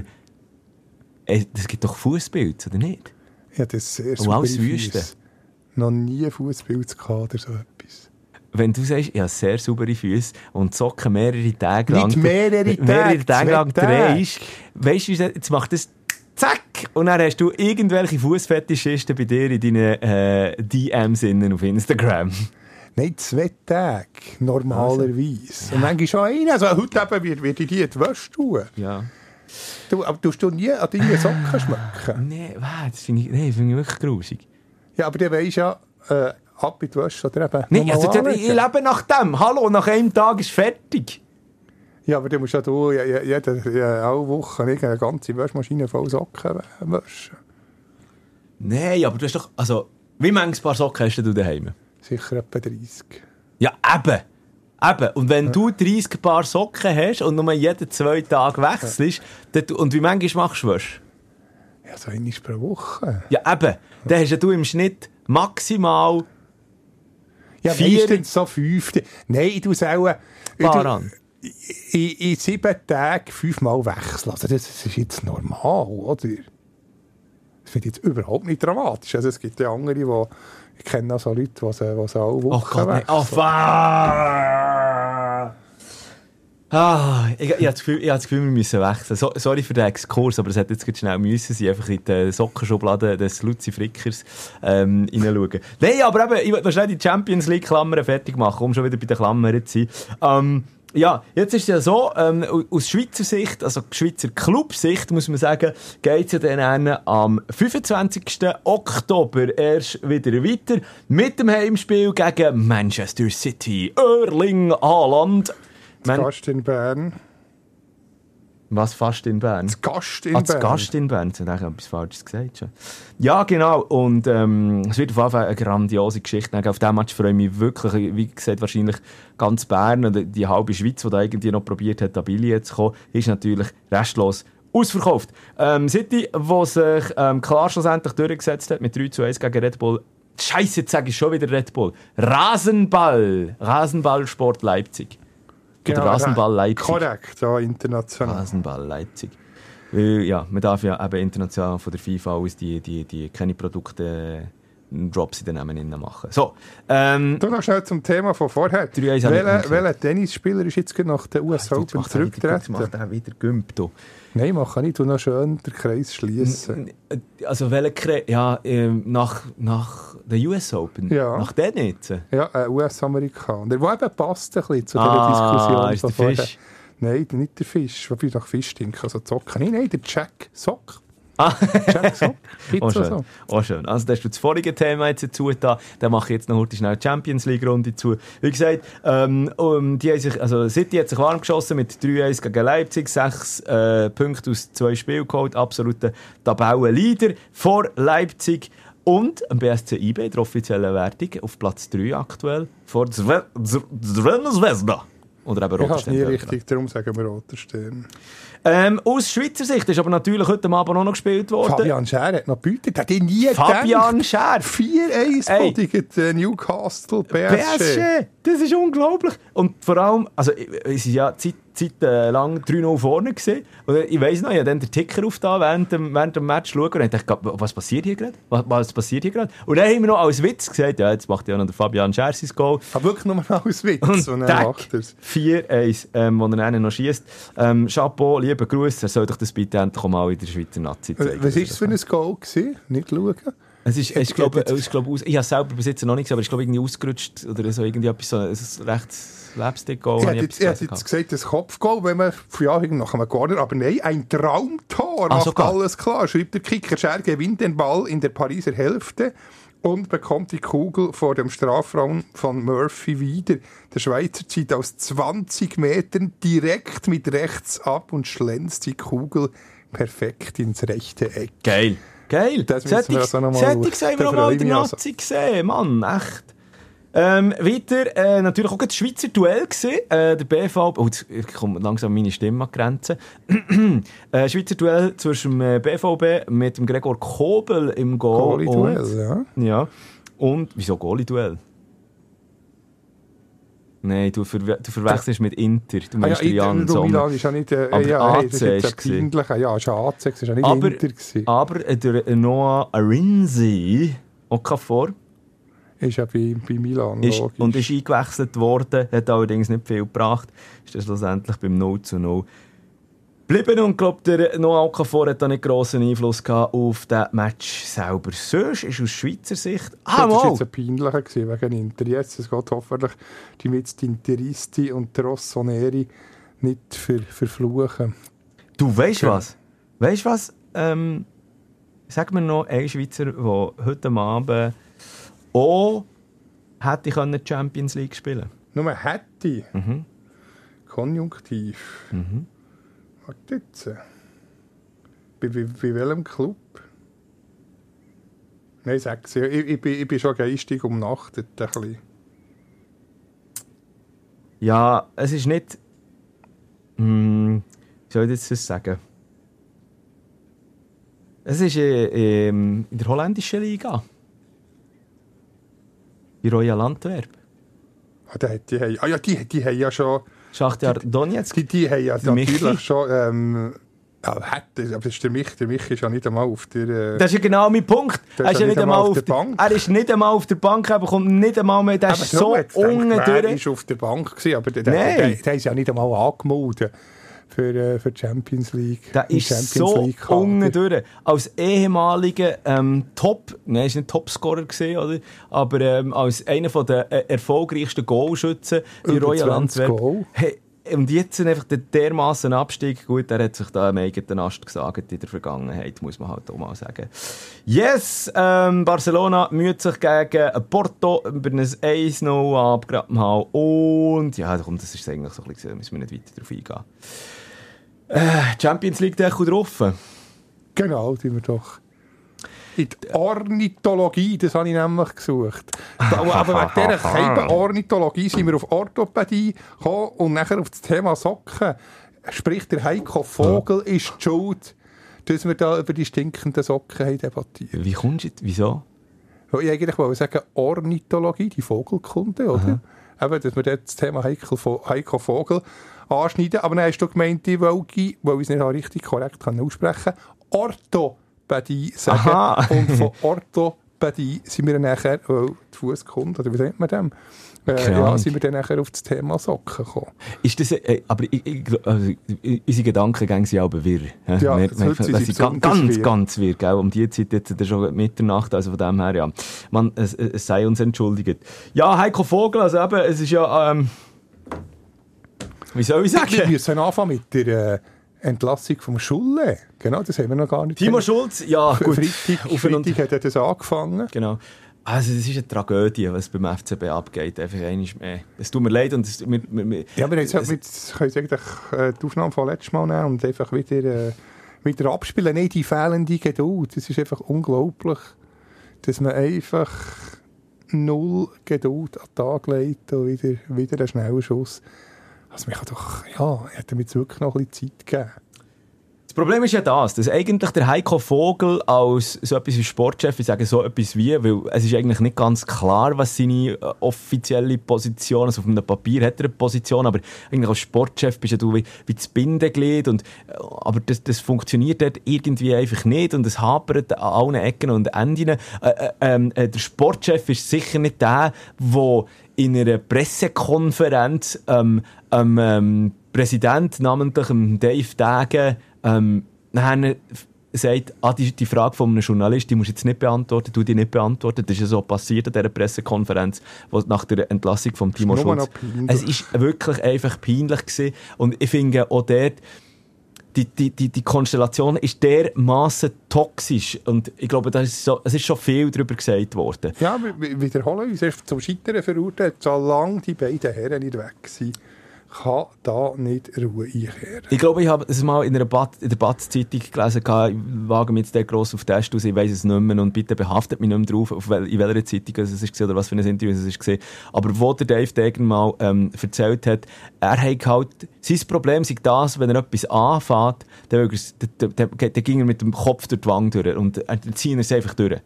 A: äh, das gibt doch Fußbild, oder nicht?
B: ja, das ist sehr super.
A: alles Wüste.
B: Noch nie Fußbild gehabt oder so.
A: Wenn du sagst, ich habe sehr saubere Füße und Socken mehrere Tage lang...
B: Nicht mehrere
A: mehrere
B: Tage,
A: Tage lang
B: Tage.
A: drehst, weisst du, jetzt macht das zack und dann hast du irgendwelche Fußfetischisten bei dir in deinen äh, DMs auf Instagram.
B: Nein, zwei Tage, normalerweise. Und manchmal schon einer. Also heute eben wird, wird ich die in die Wäsche tun.
A: Ja.
B: Du, aber tust du nie an deine Socken schmecken?
A: Wow, das finde ich, nee, finde ich wirklich grusig.
B: Ja, aber du weisst ja, äh, ab in die Wäsche oder eben
A: Nee,
B: nochmal
A: also, ich, ich lebe nach dem. Hallo, nach einem Tag ist fertig.
B: Ja, aber du musst ja du, ja, ja, jede, ja, alle Wochen nicht eine ganze Waschmaschine voll Socken waschen.
A: Nein, aber du hast doch, also, wie viele Paar Socken hast du daheim?
B: Sicher etwa 30.
A: Ja, eben. Eben. Und wenn du 30 Paar Socken hast und nur jeden zwei Tage wechselst, dann, du- und wie manchmal machst du Wäsche?
B: Ja, so einmal pro Woche.
A: Ja, eben. Dann hast ja du im Schnitt maximal
B: Ja,
A: Vier-
B: meistens so fünf. Nein, ich tue es auch... äh, in, in sieben Tagen fünfmal wechseln. Also das, das ist jetzt normal, oder? Das finde ich jetzt überhaupt nicht dramatisch. Also es gibt ja andere, die... Ich kenne auch so Leute, die sie, die sie alle
A: Oh Gott, nein. Oh,
B: wechseln.
A: fuck. Ah, ich, ich, habe das Gefühl, ich habe das Gefühl, wir müssen wechseln. So, sorry für den Exkurs, aber es hätte jetzt schnell müssen sein, einfach in die Sockenschublade des Luzi Frickers ähm, reinschauen. Nein, aber eben, ich will noch schnell die Champions League Klammern fertig machen, um schon wieder bei den Klammern zu sein. Ähm, ja, jetzt ist es ja so, ähm, aus Schweizer Sicht, also Schweizer Clubsicht, muss man sagen, geht es ja dann am 25. Oktober erst wieder weiter mit dem Heimspiel gegen Manchester City. Erling Haaland. Man-
B: Gast in Bern.
A: was fast in Bern?
B: Gast in
A: Ah, zu
B: Bern.
A: Gast in Bern. Jetzt habe ich etwas Falsches gesagt. Schon. Ja, genau. Und ähm, es wird auf jeden Fall eine grandiose Geschichte. Auf diesen Match freue ich mich wirklich. Wie gesagt, wahrscheinlich ganz Bern und die halbe Schweiz, die da irgendwie noch probiert hat, an Billy zu kommen, ist natürlich restlos ausverkauft. Ähm, City, wo sich ähm, klar schlussendlich durchgesetzt hat mit 3 zu 1 gegen Red Bull. Scheiße, jetzt sage ich schon wieder Red Bull. Rasenball. Rasenballsport Leipzig. Oder Rasenball Leipzig.
B: Korrekt, ja, international.
A: Rasenball Leipzig. Weil, ja, man darf ja eben international von der FIFA aus die, die, die keine Produkte äh, Drops in den Namen machen. So, ähm,
B: Du noch schnell zum Thema von vorher.
A: 3-1 habe ich
B: Welcher, Tennisspieler ist jetzt nach der US
A: jetzt
B: Open
A: macht er wieder- jetzt
B: zurückgetreten?
A: macht er wieder Gümp.
B: Nein, mach ich nicht. Du noch schön den Kreis schließen.
A: Also, welcher, Kre ja, ähm, nach, nach der US Open?
B: Ja.
A: Nach denen jetzt?
B: Ja, ein US-Amerikaner. Der eben passt ein bisschen zu dieser
A: Ah,
B: Diskussion
A: ist der. Fisch.
B: Nein, nicht der Fisch. Wobei nach Fisch stinken, also Zocken. Nein, nein, der Jack Sock.
A: Ah. Oh, schön.
B: so.
A: Oh, schön. Also, da hast du das vorige Thema jetzt dazu da. Dann mache ich jetzt noch heute schnell die Champions League Runde zu. Wie gesagt, ähm, um, die haben sich, also City hat sich warm geschossen mit 3-1 gegen Leipzig. Sechs äh, Punkte aus zwei Spielen geholt. Absoluter Tabellenleader vor Leipzig. Und am BSC IB, der offiziellen Wertung, auf Platz 3 aktuell, vor Zvezda. Oder eben
B: Ich habe nie richtig, darum sagen wir Roter Stern.
A: Ähm, aus Schweizer Sicht ist aber natürlich heute Abend auch noch gespielt worden.
B: Fabian Scher hat noch gebütet. Hätte ich nie
A: Fabian
B: gedacht.
A: Scher.
B: 4-1
A: Ey.
B: gegen äh, Newcastle PSG.
A: PSG, das ist unglaublich. Und vor allem, also es ist ja Zeit, Zeit äh, lang 3-0 vorne gewesen. Und ich weiss noch, ich habe dann den Ticker auf da während dem, während dem Match schauen und ich dachte, was passiert hier gerade? Was, was passiert hier gerade? Und dann haben wir noch als Witz gesagt, ja, jetzt macht ja noch der Fabian Scher sein Goal.
B: Aber wirklich nur mal aus Witz.
A: Und
B: Und dann
A: Tack,
B: macht er es.
A: 4-1, ähm, wo er einen noch schießt. Ähm, Chapeau, liebe Grüße, er soll doch das bitte endlich mal in der Schweizer Nazi zeigen.
B: Was war es für ein Goal? Gewesen? Nicht schauen.
A: Es ist, es ist, glaub,
B: Jetzt-
A: es ist, glaub, aus, ich habe es selber bis jetzt noch nicht gesehen, aber es ist glaub, irgendwie ausgerutscht oder so irgendwie etwas, so ein recht Slapstick-Goal.
B: Hätte
A: ich
B: jetzt,
A: etwas
B: hätte jetzt gesagt, das Kopfgoal, wenn man ja, nach einem Corner, aber nein, ein Traumtor,
A: Ah,
B: macht alles klar. Schreibt der Kicker, Scher gewinnt den Ball in der Pariser Hälfte und bekommt die Kugel vor dem Strafraum von Murphy wieder. Der Schweizer zieht aus 20 Metern direkt mit rechts ab und schlänzt die Kugel perfekt ins rechte Eck.
A: Geil. Geil.
B: Das müssen wir also noch mal
A: das hätte ich noch mal
B: mich also.
A: Nazi gesehen. Mann, echt. Ähm, weiter, äh, natürlich auch das Schweizer Duell gesehen. Äh, der BV, oh, jetzt kommt langsam meine Stimme an die Grenze. äh, Schweizer Duell zwischen dem äh, BVB mit dem Gregor Kobel im Goal.
B: Goalie-Duell, ja.
A: Ja. Und, wieso Goalie-Duell? Nein, du, verwe du verwechselst mit Inter. Du
B: Ah, ja,
A: meinst Jan
B: Inter,
A: Sommer.
B: Milan ist ja nicht, äh,
A: Aber
B: ja, hey, das
A: AC
B: ist
A: ist
B: peinlicher, ja, ist AC, es ist ja nicht
A: Aber-
B: Inter gewesen.
A: Aber der Noah Arinzi, Okafor,
B: Ist ja bei, bei Milan,
A: ist,
B: logisch.
A: und ist eingewechselt worden, hat allerdings nicht viel gebracht, ist dann schlussendlich beim 0 zu 0 geblieben und glaube der Noah Okafor hat da nicht grossen Einfluss gehabt auf den Match selber. Sonst ist aus Schweizer Sicht... Ah,
B: das war
A: mal!
B: jetzt ein peinlicher gewesen, wegen Inter. Jetzt es geht hoffentlich die mit Interisti und der Rossoneri nicht ver, verfluchen.
A: Du, weißt
B: Ja.
A: was? Weißt was? Ähm, sag mir noch einen Schweizer, der heute Abend auch hätte können Champions League spielen
B: Nur hätte,
A: Mhm.
B: Konjunktiv.
A: Mhm.
B: Warte jetzt. Bei, bei, bei welchem Club? Nein, sag's. Ich, ich, ich, bin, ich bin schon geistig umnachtet. Ein bisschen.
A: Ja, es ist nicht. Hm, wie soll ich jetzt das sagen? Es ist äh, ähm, in der holländischen Liga. Bei Royal Antwerp.
B: Ah, die, die, haben, ah ja, die, die haben ja schon...
A: Schachtjar Donetsk.
B: Die, die haben ja
A: Der Michi?
B: natürlich schon... Ähm, ja, hätte, aber das ist der Michi. Der Michi ist ja nicht einmal auf der... Äh,
A: Das ist ja genau mein Punkt. Er ist ja nicht einmal auf
B: der Bank.
A: Er ist nicht einmal auf der Bank, er bekommt nicht einmal mehr. Der
B: Aber
A: ist so unten
B: Er war auf der Bank, gewesen, aber der, der,
A: Nein.
B: der, der ist ja nicht einmal angemeldet für, äh, für die Champions League.
A: Der ist
B: Champions
A: so
B: League-Kader.
A: unten durch. Als ehemaliger ähm, Top, nein, ist nicht Topscorer gesehen, oder? Aber ähm, als einer von der äh, erfolgreichsten Goalschützen
B: Über
A: Royal
B: 20
A: Antwerp. Hey, und jetzt einfach der dermaßen Abstieg. Gut, er hat sich da am eigenen Ast gesagt in der Vergangenheit, muss man halt auch mal sagen. Yes, ähm, Barcelona müht sich gegen Porto über ein 1-0 abgraben haben. Und ja, komm, das ist eigentlich so ein bisschen, müssen wir nicht weiter darauf eingehen. Äh, Champions League Deckel drauf.
B: Genau, die wir doch. In die Ornithologie, das habe ich nämlich gesucht. Aber wegen dieser Scheibe Ornithologie sind wir auf Orthopädie gekommen und nachher auf das Thema Socken. Sprich, der Heiko Vogel ist die schuld, dass wir da über die stinkenden Socken haben debattiert.
A: Wie kommst du? Wieso?
B: Ich eigentlich wollte sagen, Ornithologie, die Vogelkunde, oder? Eben, dass wir das Thema Heiko, Heiko Vogel anschneiden. Aber dann hast du gemeint, ich wollte, weil ich es nicht richtig korrekt kann aussprechen kann, Orthopädie sagen.
A: Aha.
B: Und von Orthopädie sind wir nachher, weil die Fußkunde, oder wie nennt man dem? Äh, ja, sind wir dann nachher auf das Thema Socken gekommen.
A: Ist das, äh, aber ich, ich, also, unsere Gedanken gehen sie aber wirr.
B: Ja,
A: Wir- wir-
B: sind
A: wir sind ganz, ganz, ganz wirr, gell? Um die Zeit jetzt schon Mitternacht, also von dem her, ja. Man, es, es sei uns entschuldigt. Ja, Heiko Vogel, also eben, es ist ja, ähm, wie soll ich
B: Wir
A: sagen?
B: müssen anfangen mit der äh, Entlassung vom Schulle. Genau, das haben wir noch gar nicht
A: Timo. Schulz, ja, gut.
B: Freitag, Freitag hat er das angefangen.
A: Genau. Also, es ist eine Tragödie, was beim FCB abgeht. Einfach einmal mehr. Es tut mir leid und es, wir, wir,
B: Ja, aber jetzt
A: es-
B: können Sie eigentlich äh, die Aufnahme von letztes Mal nehmen und einfach wieder, äh, wieder abspielen. Nein, die fehlende Geduld. Das ist einfach unglaublich, dass man einfach null Geduld an den Tag legt und wieder, wieder einen schnellen Schuss Also, mich hat doch, ja, hätte mir jetzt wirklich noch ein bisschen Zeit gegeben.
A: Das Problem ist ja das, dass eigentlich der Heiko Vogel als so etwas wie Sportchef, ich sage so etwas wie, weil es ist eigentlich nicht ganz klar, was seine äh, offizielle Position ist. Also auf einem Papier hat er eine Position, aber eigentlich als Sportchef bist ja du wie, wie das Bindeglied und, äh, aber das, das funktioniert dort irgendwie einfach nicht und es hapert an allen Ecken und Enden. Äh, äh, ähm, äh, der Sportchef ist sicher nicht der, der in einer Pressekonferenz ähm, ähm, Präsident, namentlich Dave Dagen, ähm, dann sagt, ah, die, die Frage von einem Journalist, die musst du jetzt nicht beantworten, du die nicht beantworten. Das ist ja so passiert an dieser Pressekonferenz, wo nach der Entlassung von Timo Schulz. Es ist wirklich einfach peinlich gewesen. Und ich finde auch dort, die, die, die, die Konstellation ist dermaßen toxisch. Und ich glaube, da ist so, es ist schon viel darüber gesagt worden.
B: Ja, wir wiederholen uns. Zum Scheitern verurteilt, solange die beiden Herren nicht weg sind kann da nicht Ruhe einkehren.
A: Ich glaube, ich habe es mal in, einer Bat in der Batz-Zeitung gelesen, ich wage mich jetzt der gross auf Test aus, ich weiß es nicht mehr und bitte behaftet mich nicht mehr drauf, auf wel in welcher Zeitung es war oder was für ein Interview es war. Aber wo der Dave Degen mal ähm, erzählt hat, er hat halt, sein Problem sei das, wenn er etwas anfängt, dann, dann, dann, dann ging er mit dem Kopf durch die Wange durch und er es einfach durch.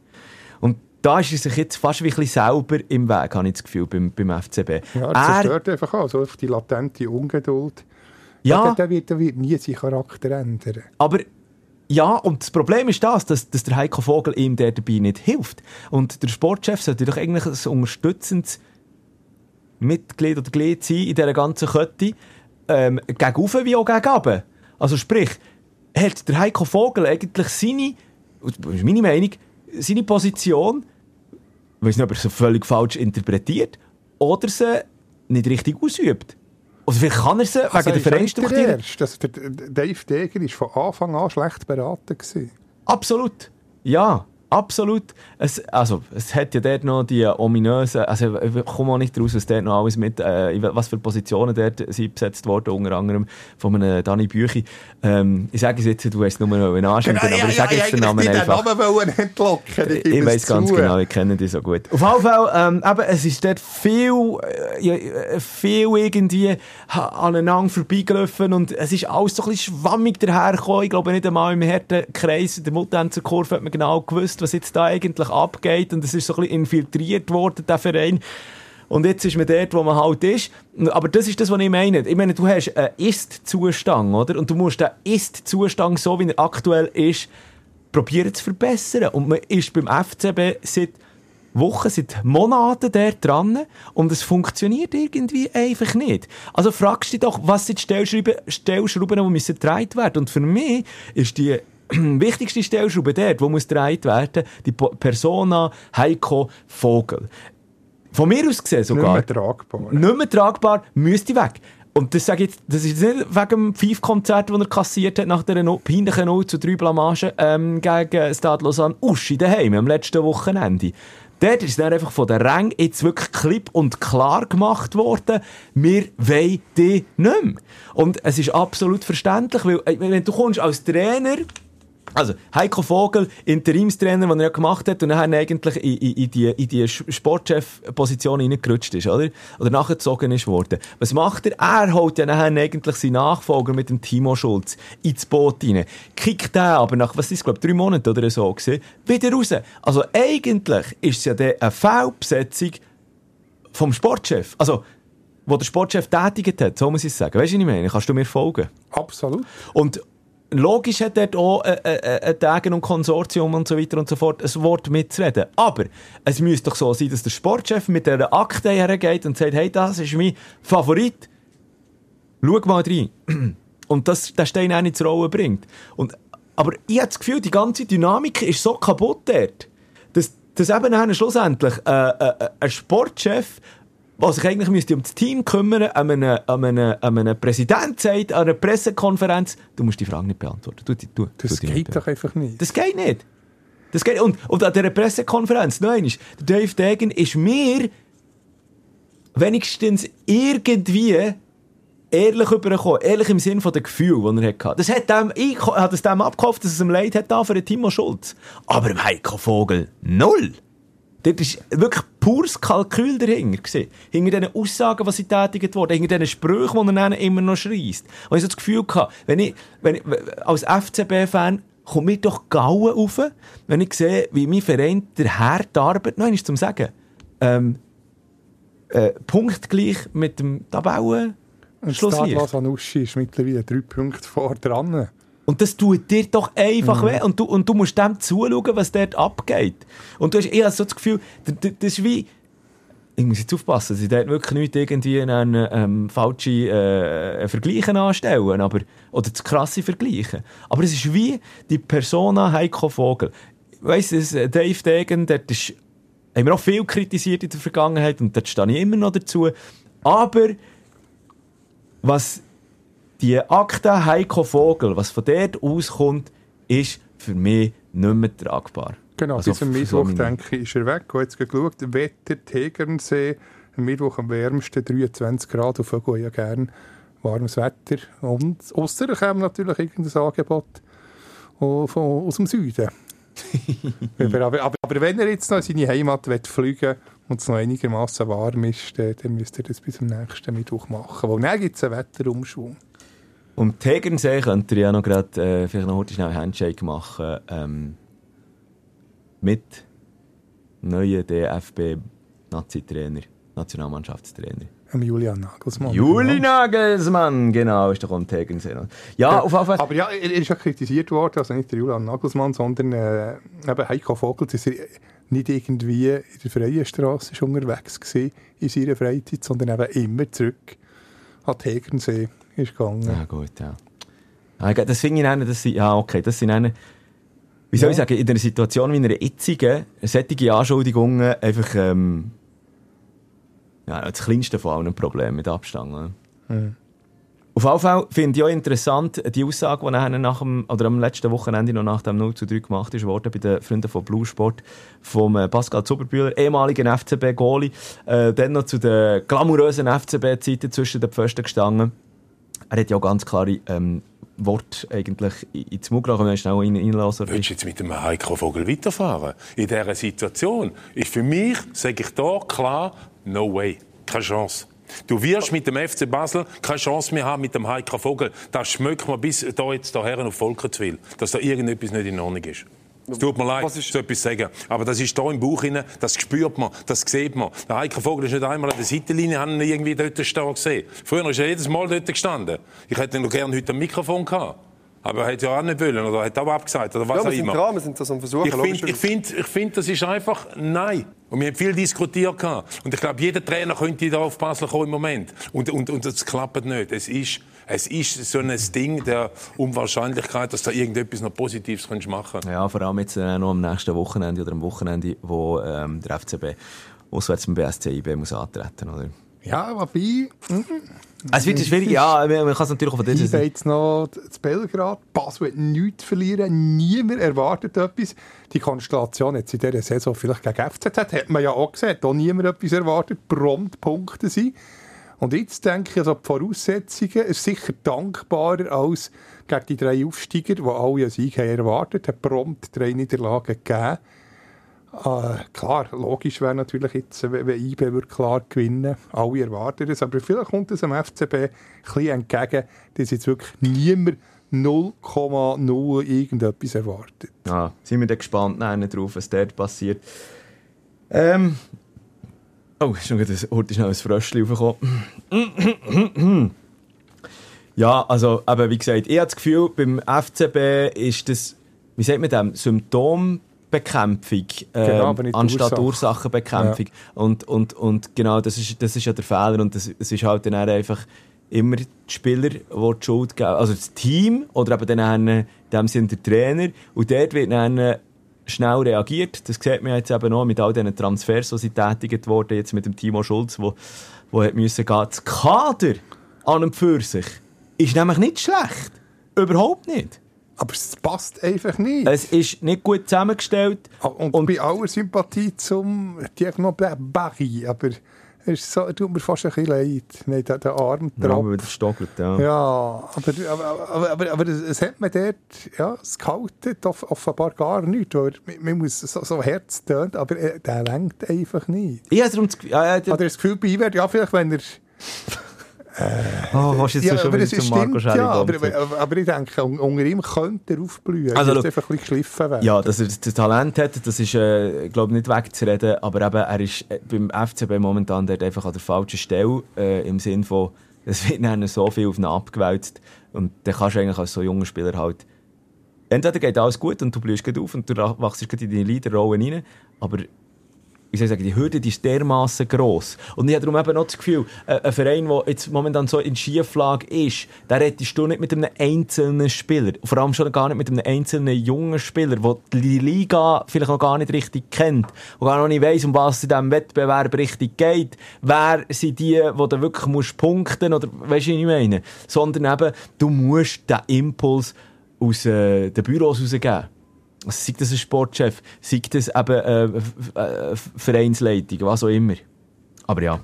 A: Und da ist er sich jetzt fast wie ein bisschen selber im Weg, habe ich das Gefühl, beim, beim FCB.
B: Ja, er zerstört er, einfach auch, so die latente Ungeduld. Ja. Der, der, wird, der wird nie seinen Charakter ändern.
A: Aber ja, und das Problem ist das, dass, dass der Heiko Vogel ihm der dabei nicht hilft. Und der Sportchef sollte doch eigentlich ein unterstützendes Mitglied oder Glied sein in dieser ganzen Kette, ähm, gegen wie auch gegen runter. Also sprich, hat der Heiko Vogel eigentlich seine, das ist meine Meinung, seine Position weiß nicht, ob er sie völlig falsch interpretiert oder sie nicht richtig ausübt. Oder vielleicht kann er sie
B: also wegen der Vereinstruktur. Dass der Dave Deger war von Anfang an schlecht beraten. Gewesen.
A: Absolut. Ja. Absolut. Es, also, es hat ja dort noch die ominösen, also ich komme auch nicht raus, was dort noch alles mit, äh, was für Positionen dort sind besetzt worden, unter anderem von einem Danny Büchi. Ähm, ich sage es jetzt, du weißt nur noch einen Anschnitt,
B: genau, aber
A: ich sage
B: ja,
A: jetzt den Namen einfach. Den
B: Namen entlocken,
A: ich, ich weiß ganz genau, ich kenne die so gut. Auf jeden Fall, ähm, eben, es ist dort viel, äh, viel irgendwie aneinander vorbeigelaufen und es ist alles so ein bisschen schwammig dahergekommen. Ich glaube nicht einmal im harten Kreis der Mutanzer Kurve hat man genau gewusst, was jetzt da eigentlich abgeht und es ist so ein bisschen infiltriert worden, der Verein. Und jetzt ist man dort, wo man halt ist. Aber das ist das, was ich meine. Ich meine, du hast einen Ist-Zustand, oder? Und du musst den Ist-Zustand, so wie er aktuell ist, probieren zu verbessern. Und man ist beim FCB seit Wochen, seit Monaten dort dran und es funktioniert irgendwie einfach nicht. Also fragst du dich doch, was sind die Stellschrauben, die müssen gedreht werden. Und für mich ist die wichtigste Stellschraube dort, die muss gedreht werden, die Persona Heiko Vogel. Von mir aus gesehen sogar.
B: Nicht mehr tragbar.
A: Nicht mehr tragbar, müsste weg. Und das sage ich, das ist nicht wegen dem Five-Konzert, das er kassiert hat nach der no peinlichen 0 zu 3 Blamage ähm, gegen Stade Lausanne Uschi daheim am letzten Wochenende. Dort ist dann einfach von der Rang jetzt wirklich klipp und klar gemacht worden, wir wollen die nicht mehr. Und es ist absolut verständlich, weil äh, wenn du kommst als Trainer also, Heiko Vogel, Interimstrainer, den er ja gemacht hat, und dann eigentlich in, in, in die, in die Sportchef-Position reingerutscht ist, oder? Oder nachgezogen ist worden. Was macht er? Er holt ja nachher eigentlich seinen Nachfolger mit dem Timo Schulz ins Boot rein. Kickt den aber nach, was ist, glaube drei Monaten oder so gewesen, wieder raus. Also, eigentlich ist es ja dann eine Fehlbesetzung vom Sportchef. Also, wo der Sportchef tätigt hat, so muss ich sagen. Weißt du, was ich meine? Kannst du mir folgen?
B: Absolut.
A: Und, logisch hat dort auch ein, ein, ein Tagen und Konsortium und so weiter und so fort ein Wort mitzureden. Aber es müsste doch so sein, dass der Sportchef mit dieser Akte hergeht und sagt, hey, das ist mein Favorit. Schau mal rein. Und das den Stein auch nicht zur Rolle bringt. Und, aber ich habe das Gefühl, die ganze Dynamik ist so kaputt dort, dass, dass eben schlussendlich äh, äh, ein Sportchef was sich eigentlich müsste um das Team kümmern, an einem, an einem, an einem Präsident sagt, an einer Pressekonferenz, du musst die Frage nicht beantworten. Du, du,
B: das
A: du
B: geht doch einfach nicht.
A: Das geht nicht. Das geht, und, und an dieser Pressekonferenz, nein, der Dave Degen ist mir wenigstens irgendwie ehrlich übergekommen. Ehrlich im Sinn von dem Gefühl, das er hatte. Das hat dem, ich habe es dem abgekauft, dass es ihm leid hat da für den Timo Schulz. Aber im Heiko Vogel, null. Dort war wirklich pures Kalkül dahinter. Gewesen. Hinter diesen Aussagen, die sie tätigt wurden, hinter diesen Sprüchen, die er immer noch schreist. Und ich so das Gefühl gehabt, wenn ich, wenn ich als FCB-Fan kommt mir doch Gauen auf, wenn ich sehe, wie mein Verein der die Arbeit, noch einmal zum Sagen, ähm, äh, punktgleich mit dem Tabellen
B: Und
A: Schlusslicht.
B: Stadler Sanussi ist mittlerweile drei Punkte vor dran.
A: Und das tut dir doch einfach weh. Und du, und du musst dem zuschauen, was dort abgeht. Und du hast eher so das Gefühl, das ist wie, ich muss jetzt aufpassen, ich dort wirklich nicht irgendwie einen ähm, falschen äh, Vergleichen anstellen, aber, oder zu krasse Vergleichen. Aber es ist wie die Persona Heiko Vogel. Weißt du, Dave Degen, dort ist, haben wir auch viel kritisiert in der Vergangenheit und dort stehe ich immer noch dazu. Aber was die Akte Heiko Vogel, was von dort auskommt, ist für mich nicht mehr tragbar.
B: Genau,
A: Also
B: bis am Mittwoch, denke ich, ist er weg. Ich habe jetzt geschaut, Wetter, Tegernsee, am Mittwoch am wärmsten, 23 Grad, auf Vögel ja gern warmes Wetter. Und ausser er käme natürlich irgendein Angebot von, aus dem Süden. aber, aber, aber, wenn er jetzt noch in seine Heimat will fliegen und es noch einigermaßen warm ist, dann, dann müsste er das bis zum nächsten Mittwoch machen. Weil dann gibt es einen Wetterumschwung.
A: Um Tegernsee könnt ihr ja noch gerade äh, vielleicht noch heute schnell einen Handshake machen ähm, mit dem neuen DFB-Nazi-Trainer, Nationalmannschaftstrainer.
B: Am Julian Nagelsmann.
A: Juli Nagelsmann, genau, ist doch am Tegernsee. Ja, auf jeden Fall.
B: Aber ja, er ist ja kritisiert worden, also nicht der Julian Nagelsmann, sondern äh, eben Heiko Vogel, dass er nicht irgendwie in der freien Straße unterwegs war in seiner Freizeit, sondern eben immer zurück an den Tegernsee ist gegangen.
A: Ja, gut, ja. Ah, Das finde ich einen, das sind, ja, okay, das sind einen, wie soll ich
B: Ja.
A: sagen, in einer Situation wie in einer jetzigen, solche Anschuldigungen einfach, ähm, ja, das kleinste von allen Problemen mit Abstand.
B: Mhm.
A: Auf jeden Fall finde ich auch interessant, die Aussage, die nachher nach dem, oder am letzten Wochenende noch nach dem 0 zu 3 gemacht ist worden bei den Freunden von Blue Sport vom äh, Pascal Zuberbühler, ehemaligen FCB-Goalie, äh, dann noch zu den glamourösen FCB-Zeiten zwischen den Pfosten gestanden. Er hat ja auch ganz klare ähm, Worte eigentlich in- ins Mund gebracht, wenn schnell reinlassen.
D: Willst du jetzt mit dem Heiko Vogel weiterfahren? In dieser Situation ist für mich, sage ich da klar, no way. Keine Chance. Du wirst mit dem FC Basel keine Chance mehr haben mit dem Heiko Vogel. Das schmeckt mir bis da jetzt daher auf Volkertswil, dass da irgendetwas nicht in Ordnung ist. Es tut mir leid, so etwas sagen. Aber das ist da im Bauch rein, das spürt man, das sieht man. Der Heiko Vogel ist nicht einmal an der Seitenlinie, haben ihn irgendwie dort stehen gesehen. Früher ist er jedes Mal dort gestanden. Ich hätte ihn noch gerne heute am Mikrofon gehabt. Aber er hat ja auch nicht wollen, oder hat auch abgesagt, oder was
E: Ja,
D: auch
E: wir sind
D: immer.
E: dran, wir sind das am Versuchen.
D: Ich finde, ich find, ich find, das ist einfach nein. Und wir haben viel diskutiert. gehabt. Und ich glaube, jeder Trainer könnte da auf Basel kommen im Moment. Und, und, und das klappt nicht. Es ist, es ist so ein Ding der Unwahrscheinlichkeit, dass da irgendetwas noch Positives kannst machen
A: Ja, vor allem jetzt äh, noch am nächsten Wochenende oder am Wochenende, wo ähm, der FCB auswärts beim BSC IB muss antreten, oder?
B: Ja, wobei,
A: Es wird schwierig, ja, man kann es natürlich auch von dieser
B: bin jetzt noch zu Belgrad, Basel hat nichts verlieren, niemand erwartet etwas. Die Konstellation jetzt in dieser Saison vielleicht gegen FCZ, hat man ja auch gesehen, auch niemand etwas erwartet, prompt Punkte sind. Und jetzt denke ich, also die Voraussetzungen ist sicher dankbarer als gegen die drei Aufsteiger, die alle einen Sieg haben erwartet, hat prompt drei Niederlagen gegeben. Äh, klar, logisch wäre natürlich jetzt, wenn IB würde klar gewinnen Alle erwarten es. Aber vielleicht kommt es am FCB ein bisschen entgegen, dass jetzt wirklich niemand 0,0 irgendetwas erwartet.
A: Ja, sind wir dann gespannt nachher drauf, was dort passiert. Ähm. Oh, noch gerade heute noch ein Fröschchen raufgekommen. ja, also, aber wie gesagt, ich habe das Gefühl, beim FCB ist das, wie sagt man dem, Symptombekämpfung äh,
B: Genau,
A: anstatt
B: Ursache.
A: Ursachenbekämpfung. Und, und, und genau, das ist, das ist ja der Fehler und das, es ist halt dann einfach immer die Spieler, die die Schuld geben, also das Team oder eben dann in dem Sinne der Trainer und dort wird dann schnell reagiert. Das sieht man jetzt eben auch mit all diesen Transfers, die sie tätigt wurden, jetzt mit dem Timo Schulz, wo, wo hat müssen gehen. Das Kader an und für sich ist nämlich nicht schlecht. Überhaupt nicht.
B: Aber es passt einfach nicht.
A: Es ist nicht gut zusammengestellt.
B: und,
A: und-
B: bei aller Sympathie zum Thierry Barry, aber ist so, tut mir fast ein bisschen leid. Nein, der, der Arm
A: Ja,
B: drauf.
A: aber wieder stockelt, ja.
B: Ja, aber, aber, aber, aber, aber es es hat mir dort, ja, es gehalten, off offenbar gar nicht, weil man, man muss so, so Herz tönt, aber er, der lenkt einfach nicht.
A: Ich habe darum das Gefühl, ja, ja,
B: Hat er das Gefühl, bei wird, ja, vielleicht wenn er...
A: oh, willst du jetzt
B: Ja,
A: schon
B: aber
A: wieder
B: es
A: zum Marco
B: stimmt, ja, aber, aber, aber ich denke, un- unter ihm könnte er aufblühen.
A: Also, schau.
B: einfach ein bisschen geschliffen werden.
A: Ja, dass er das Talent hat, das ist, äh, glaube nicht wegzureden, aber eben, er ist äh, beim FCB momentan dort einfach an der falschen Stelle, äh, im Sinn von, es wird dann so viel auf ihn abgewälzt und dann kannst du eigentlich als so junger Spieler halt, entweder geht alles gut und du blühst gut auf und du wachst in deine Leaderrolle rein, aber wie soll ich sagen, die Hürde die ist dermaßen gross. Und ich habe darum eben noch das Gefühl, äh, ein Verein, der jetzt momentan so in Schieflage ist, der rettest du nicht mit einem einzelnen Spieler. Vor allem schon gar nicht mit einem einzelnen jungen Spieler, der die Liga vielleicht noch gar nicht richtig kennt und gar noch nicht weiss, um was es in diesem Wettbewerb richtig geht. Wer sind die, die du wirklich musst punkten oder weißt du, wie ich meine? Sondern eben, du musst den Impuls aus äh, den Büros rausgeben. Sei das ein Sportchef, sei das eben äh, F- äh, Vereinsleitung, was auch immer. Aber ja.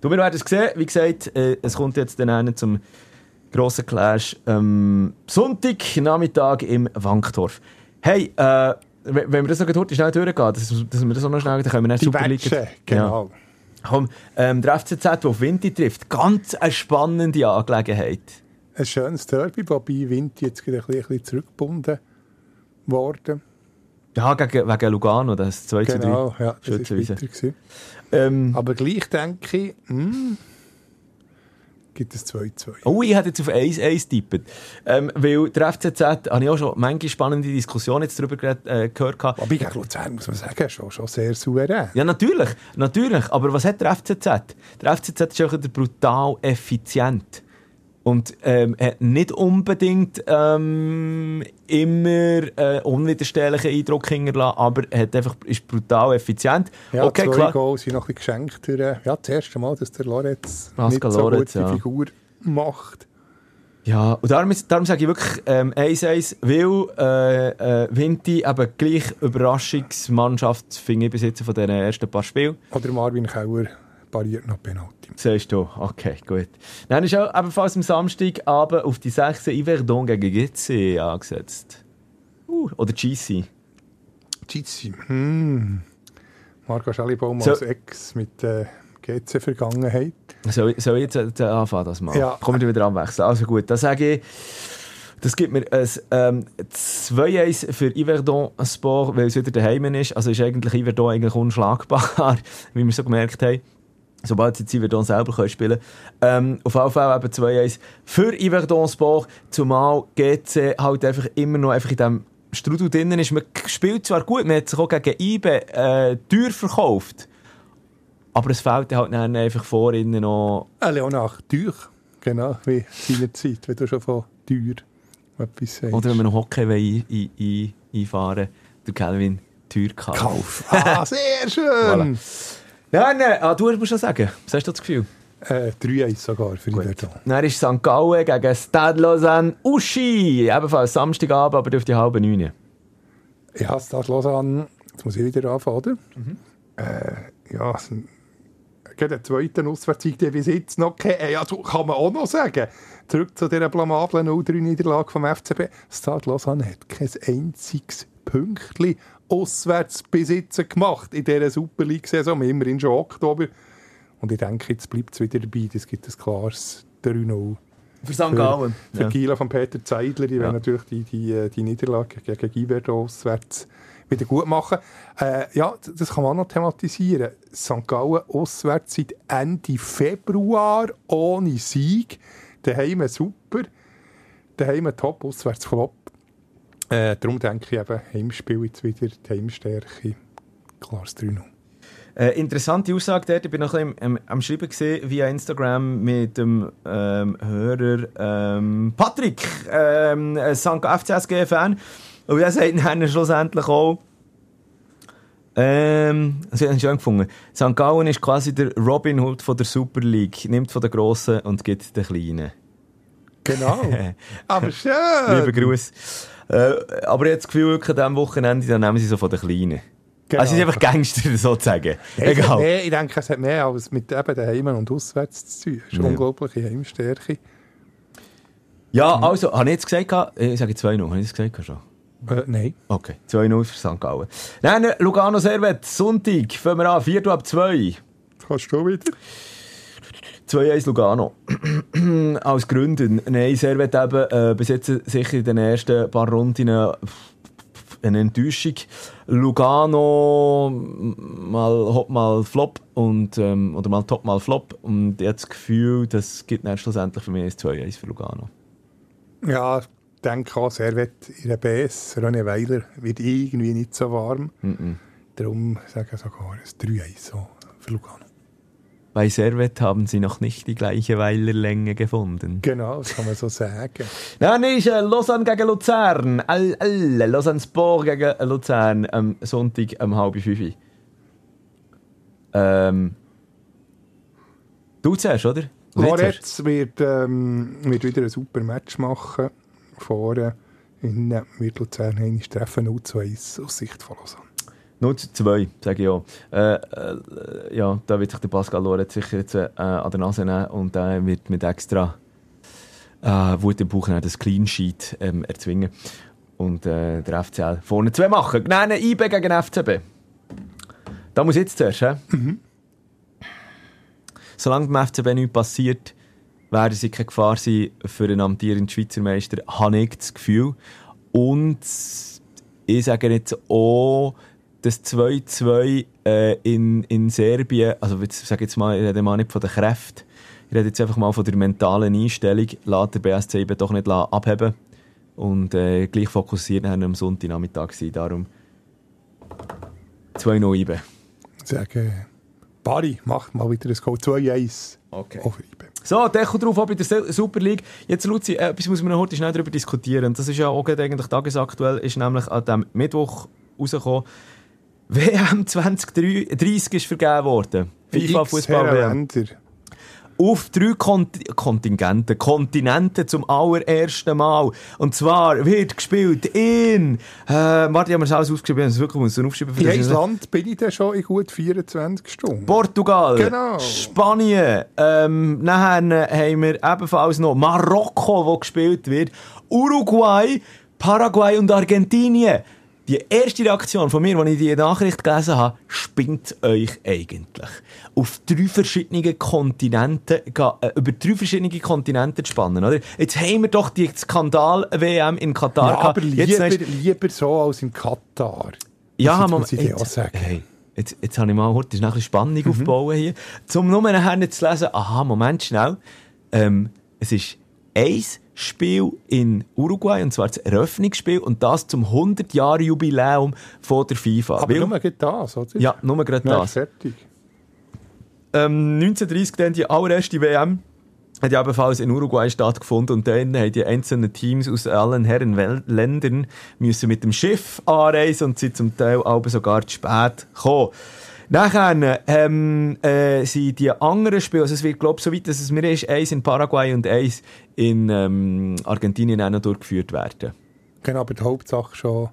A: Du, wir werden es sehen. Wie gesagt, äh, es kommt jetzt dann zum grossen Clash ähm, Sonntag Nachmittag im Wankdorf. Hey, äh, wenn wir das noch heute schnell durchgehen, dass, dass wir das auch noch schnell, dann können wir dann
B: Die
A: Super League...
B: Genau.
A: Ja. Komm, ähm, der FCZ, der auf Winti trifft, ganz eine spannende Angelegenheit.
B: Ein schönes Derby, wobei Wind jetzt ein bisschen, ein bisschen zurückgebunden worden.
A: Ja, gegen, wegen Lugano, das 2 zu 3.
B: Genau, ja, das war gewesen.
A: Ähm,
B: Aber gleich denke ich, hm, gibt es 2-2.
A: Oh, ich hätte jetzt auf 1-1 tippet. Ähm, weil der FCZ, habe ich auch schon manche spannende Diskussionen jetzt darüber geredet, äh, gehört. gehabt.
B: Aber gegen Luzern muss man sagen, schon, schon sehr souverän.
A: Ja, natürlich, natürlich. Aber was hat der FCZ? Der FCZ ist auch brutal effizient. Und ähm, hat nicht unbedingt ähm, immer äh, unwiderstehlichen Eindruck hinterlassen, aber hat einfach, ist brutal effizient.
B: Ja,
A: okay,
B: zwei
A: klar.
B: Goals sind noch ein bisschen geschenkt. Durch, äh, ja, das erste Mal, dass der Lorenz
A: Pascal
B: nicht so
A: Lorenz,
B: gute
A: ja.
B: Figur macht.
A: Ja, und darum, ist- darum sage ich wirklich ähm, 1-1, weil äh, äh, Vinti eben gleich Überraschungsmannschaft finde ich bis jetzt von den ersten paar Spielen.
B: Oder Marvin Kauer pariert noch Penalty.
A: Siehst du, okay, gut. Dann ist auch ebenfalls am Samstagabend auf die 6. Yverdon gegen GC angesetzt. Uh, oder GC.
B: Gizzi. Hm. Marco Schellibaum
A: So.
B: als Ex mit äh, GC-Vergangenheit.
A: Soll, soll ich jetzt äh, anfangen, das mal?
B: Ja.
A: Komm ich wieder anwechseln. Also gut, dann sage ich, das gibt mir ein ähm, 2-1 für Yverdon Sport, weil es wieder daheim ist. Also ist eigentlich Yverdon eigentlich unschlagbar, wie wir so gemerkt haben. Sobald sie jetzt Yverdon selber können spielen ähm, Auf jeden Fall eben 2-1 für Yverdon Sport, zumal GC halt einfach immer noch einfach in diesem Strudel drinnen ist. Man spielt zwar gut, man hat sich auch gegen IBE äh, teuer verkauft, aber es fehlt halt dann einfach vor ihnen noch
B: Äh, Leonard Teuch. Genau, wie seinerzeit, wenn du schon von Teuer etwas sagst.
A: Oder wenn wir noch Hockey ein, ein, ein, einfahren der Calvin Türkauf.
B: Kauf. Ah, sehr schön.
A: Nein, nein, ah, du musst schon sagen. Was hast du das Gefühl?
B: Äh, 3-1 sogar für Yverdon.
A: Dann ist St. Gallen gegen Stade Lausanne Uschi. Ebenfalls Samstagabend, aber auf die halbe neun.
B: Ja, Stade Lausanne, jetzt muss ich wieder anfangen, oder? Äh, ja, gerade den zweiten Auswärtssieg, den bis jetzt noch kennen, ja, so kann man auch noch sagen. Zurück zu dieser blamablen 0-3-Niederlage vom FCB. Stade Lausanne hat kein einziges Pünktchen Auswärtsbesitzer gemacht in dieser Super League-Saison. Immerhin schon Oktober. Und ich denke, jetzt bleibt es wieder dabei. Es gibt ein klares 3-0
A: Für St.
B: für,
A: Gallen.
B: für
A: Ja.
B: Gila von Peter Zeidler. Die
A: Ja.
B: werden natürlich die, die, äh, die Niederlage gegen Giverdo auswärts wieder gut machen. Äh, ja, das kann man auch noch thematisieren. St. Gallen auswärts seit Ende Februar ohne Sieg. Daheim super. Daheim top, auswärts flop. Äh, darum denke ich eben, Heimspiel jetzt wieder die Heimstärke. Klares 3-0.
A: Äh, interessante Aussage dort. Ich bin noch ein bisschen am, am Schreiben gesehen via Instagram mit dem ähm, Hörer ähm, Patrick, ähm, St. FCSG-Fan. Und er sagt dann schlussendlich auch, ähm, das habe ich schön gefunden. St. Gallen ist quasi der Robin Hood von der Super League. Nimmt von den Grossen und gibt den Kleinen.
B: Genau. Aber schön.
A: Lieber Gruß. Äh, aber ich habe das Gefühl, wirklich an diesem Wochenende, dann nehmen sie so von den Kleinen.
B: Genau.
A: Also, es ist einfach Gangster, sozusagen.
B: Nein, hat
A: Egal.
B: Mehr, ich denke, es hat mehr als mit eben den Heimen und Auswärts zu tun. Es ist
A: Ja.
B: unglaubliche Heimstärke.
A: Ja, also, habe ich jetzt gesagt, gehabt- ich sage 2-0, habe ich das gesagt schon?
B: Äh, nein.
A: Okay, 2-0 für St. Gallen. Dann Lugano Servet, Sonntag, fangen wir an, 4 ab 2.
B: Das kannst du wieder.
A: 2-1 Lugano. Als Gründer. Nein, Servet eben äh, bis jetzt sicher in den ersten paar Runden äh, eine Enttäuschung. Lugano mal Hop mal Flop und, ähm, oder mal Top mal Flop und habe das Gefühl, das gibt dann schlussendlich für mich ein 2-1 für Lugano.
B: Ja, ich denke auch, Servet in der BS, René Weiler, wird irgendwie nicht so warm.
A: Mhm.
B: Darum sage ich sogar ein 3-1 so für Lugano.
A: Bei Servet haben sie noch nicht die gleiche Weilerlänge gefunden.
B: Genau, das kann man so sagen.
A: Dann ist äh, Lausanne gegen Luzern. All, all, Lausanne Sport gegen Luzern am Sonntag um halb fünf. Ähm, du zuerst, oder?
B: Loretz wird, ähm, wird wieder ein super Match machen. Vorne in einmal treffen 0 zu 1 aus Sicht von Lausanne.
A: 0 zu 2, sage ich auch. Äh, äh, ja, da wird sich der Pascal Lorenz sicher jetzt äh, an der Nase nehmen und äh, wird mit extra äh, Wut im Bauch das Clean Sheet ähm, erzwingen. Und äh, der FCL vorne zwei machen. Nein, IB gegen FCB. Da muss jetzt zuerst, hä? Solange beim FCB nichts passiert, werden sie keine Gefahr sein für einen amtierenden Schweizer Meister, habe ich das Gefühl. Und ich sage jetzt auch, das 2-2 äh, in, in Serbien, also ich sage jetzt mal, ich rede mal nicht von den Kräften, ich rede jetzt einfach mal von der mentalen Einstellung, lässt der BSC eben doch nicht abheben und äh, gleich fokussiert dann am Sonntagnachmittag sein, darum 2-0 IBE.
B: Ich sage, Bari macht mal wieder ein Goal 2-1.
A: Okay. So, Deckel drauf, auch bei der Super League. Jetzt, Luzi, äh, etwas muss man noch heute schnell darüber diskutieren. Das ist ja auch eigentlich tagesaktuell, ist nämlich an dem Mittwoch rausgekommen. WM 2030 ist vergeben worden. FIFA Fußball WM. Auf drei Kont Kontingente, Kontinente zum allerersten Mal. Und zwar wird gespielt in, äh, warte, ich habe mir das alles aufgeschrieben, ich es wirklich muss aufschreiben.
B: In welches Land bin ich denn schon in gut 24 Stunden?
A: Portugal,
B: Genau.
A: Spanien, ähm, nachher haben wir ebenfalls noch Marokko, wo gespielt wird, Uruguay, Paraguay und Argentinien. Die erste Reaktion von mir, als ich die Nachricht gelesen habe, spinnt euch eigentlich. Auf drei verschiedene Kontinente, äh, über drei verschiedene Kontinente zu spannen, oder? Jetzt haben wir doch die Skandal-WM in Katar
B: Ja,
A: gehabt.
B: aber
A: Jetzt
B: lieber,
A: ist-
B: lieber so als in Katar.
A: ja, Moment.
B: muss ich dir auch
A: Jetzt,
B: sagen.
A: hey, jetzt, jetzt habe ich mal heute noch ein bisschen Spannung
B: Mhm.
A: aufbauen hier. Zum nur nachher zu lesen, aha, Moment, schnell. Ähm, es ist ein Spiel in Uruguay, und zwar das Eröffnungsspiel, und das zum 100-Jahre-Jubiläum von der FIFA.
B: Aber
A: Weil-
B: nur geht das, oder?
A: ja, nur gerade das.
B: fertig.
A: Ähm, 1930 dann die allererste WM hat ja ebenfalls in Uruguay stattgefunden und dann haben die einzelnen Teams aus allen Herren Ländern müssen mit dem Schiff anreisen und sind zum Teil aber sogar zu spät gekommen. Nachher ähm, äh, sind die anderen Spiele, also es wird glaube ich so weit, dass es mir ist, eins in Paraguay und eins in ähm, Argentinien auch noch durchgeführt werden.
B: Genau, aber die Hauptsache schon.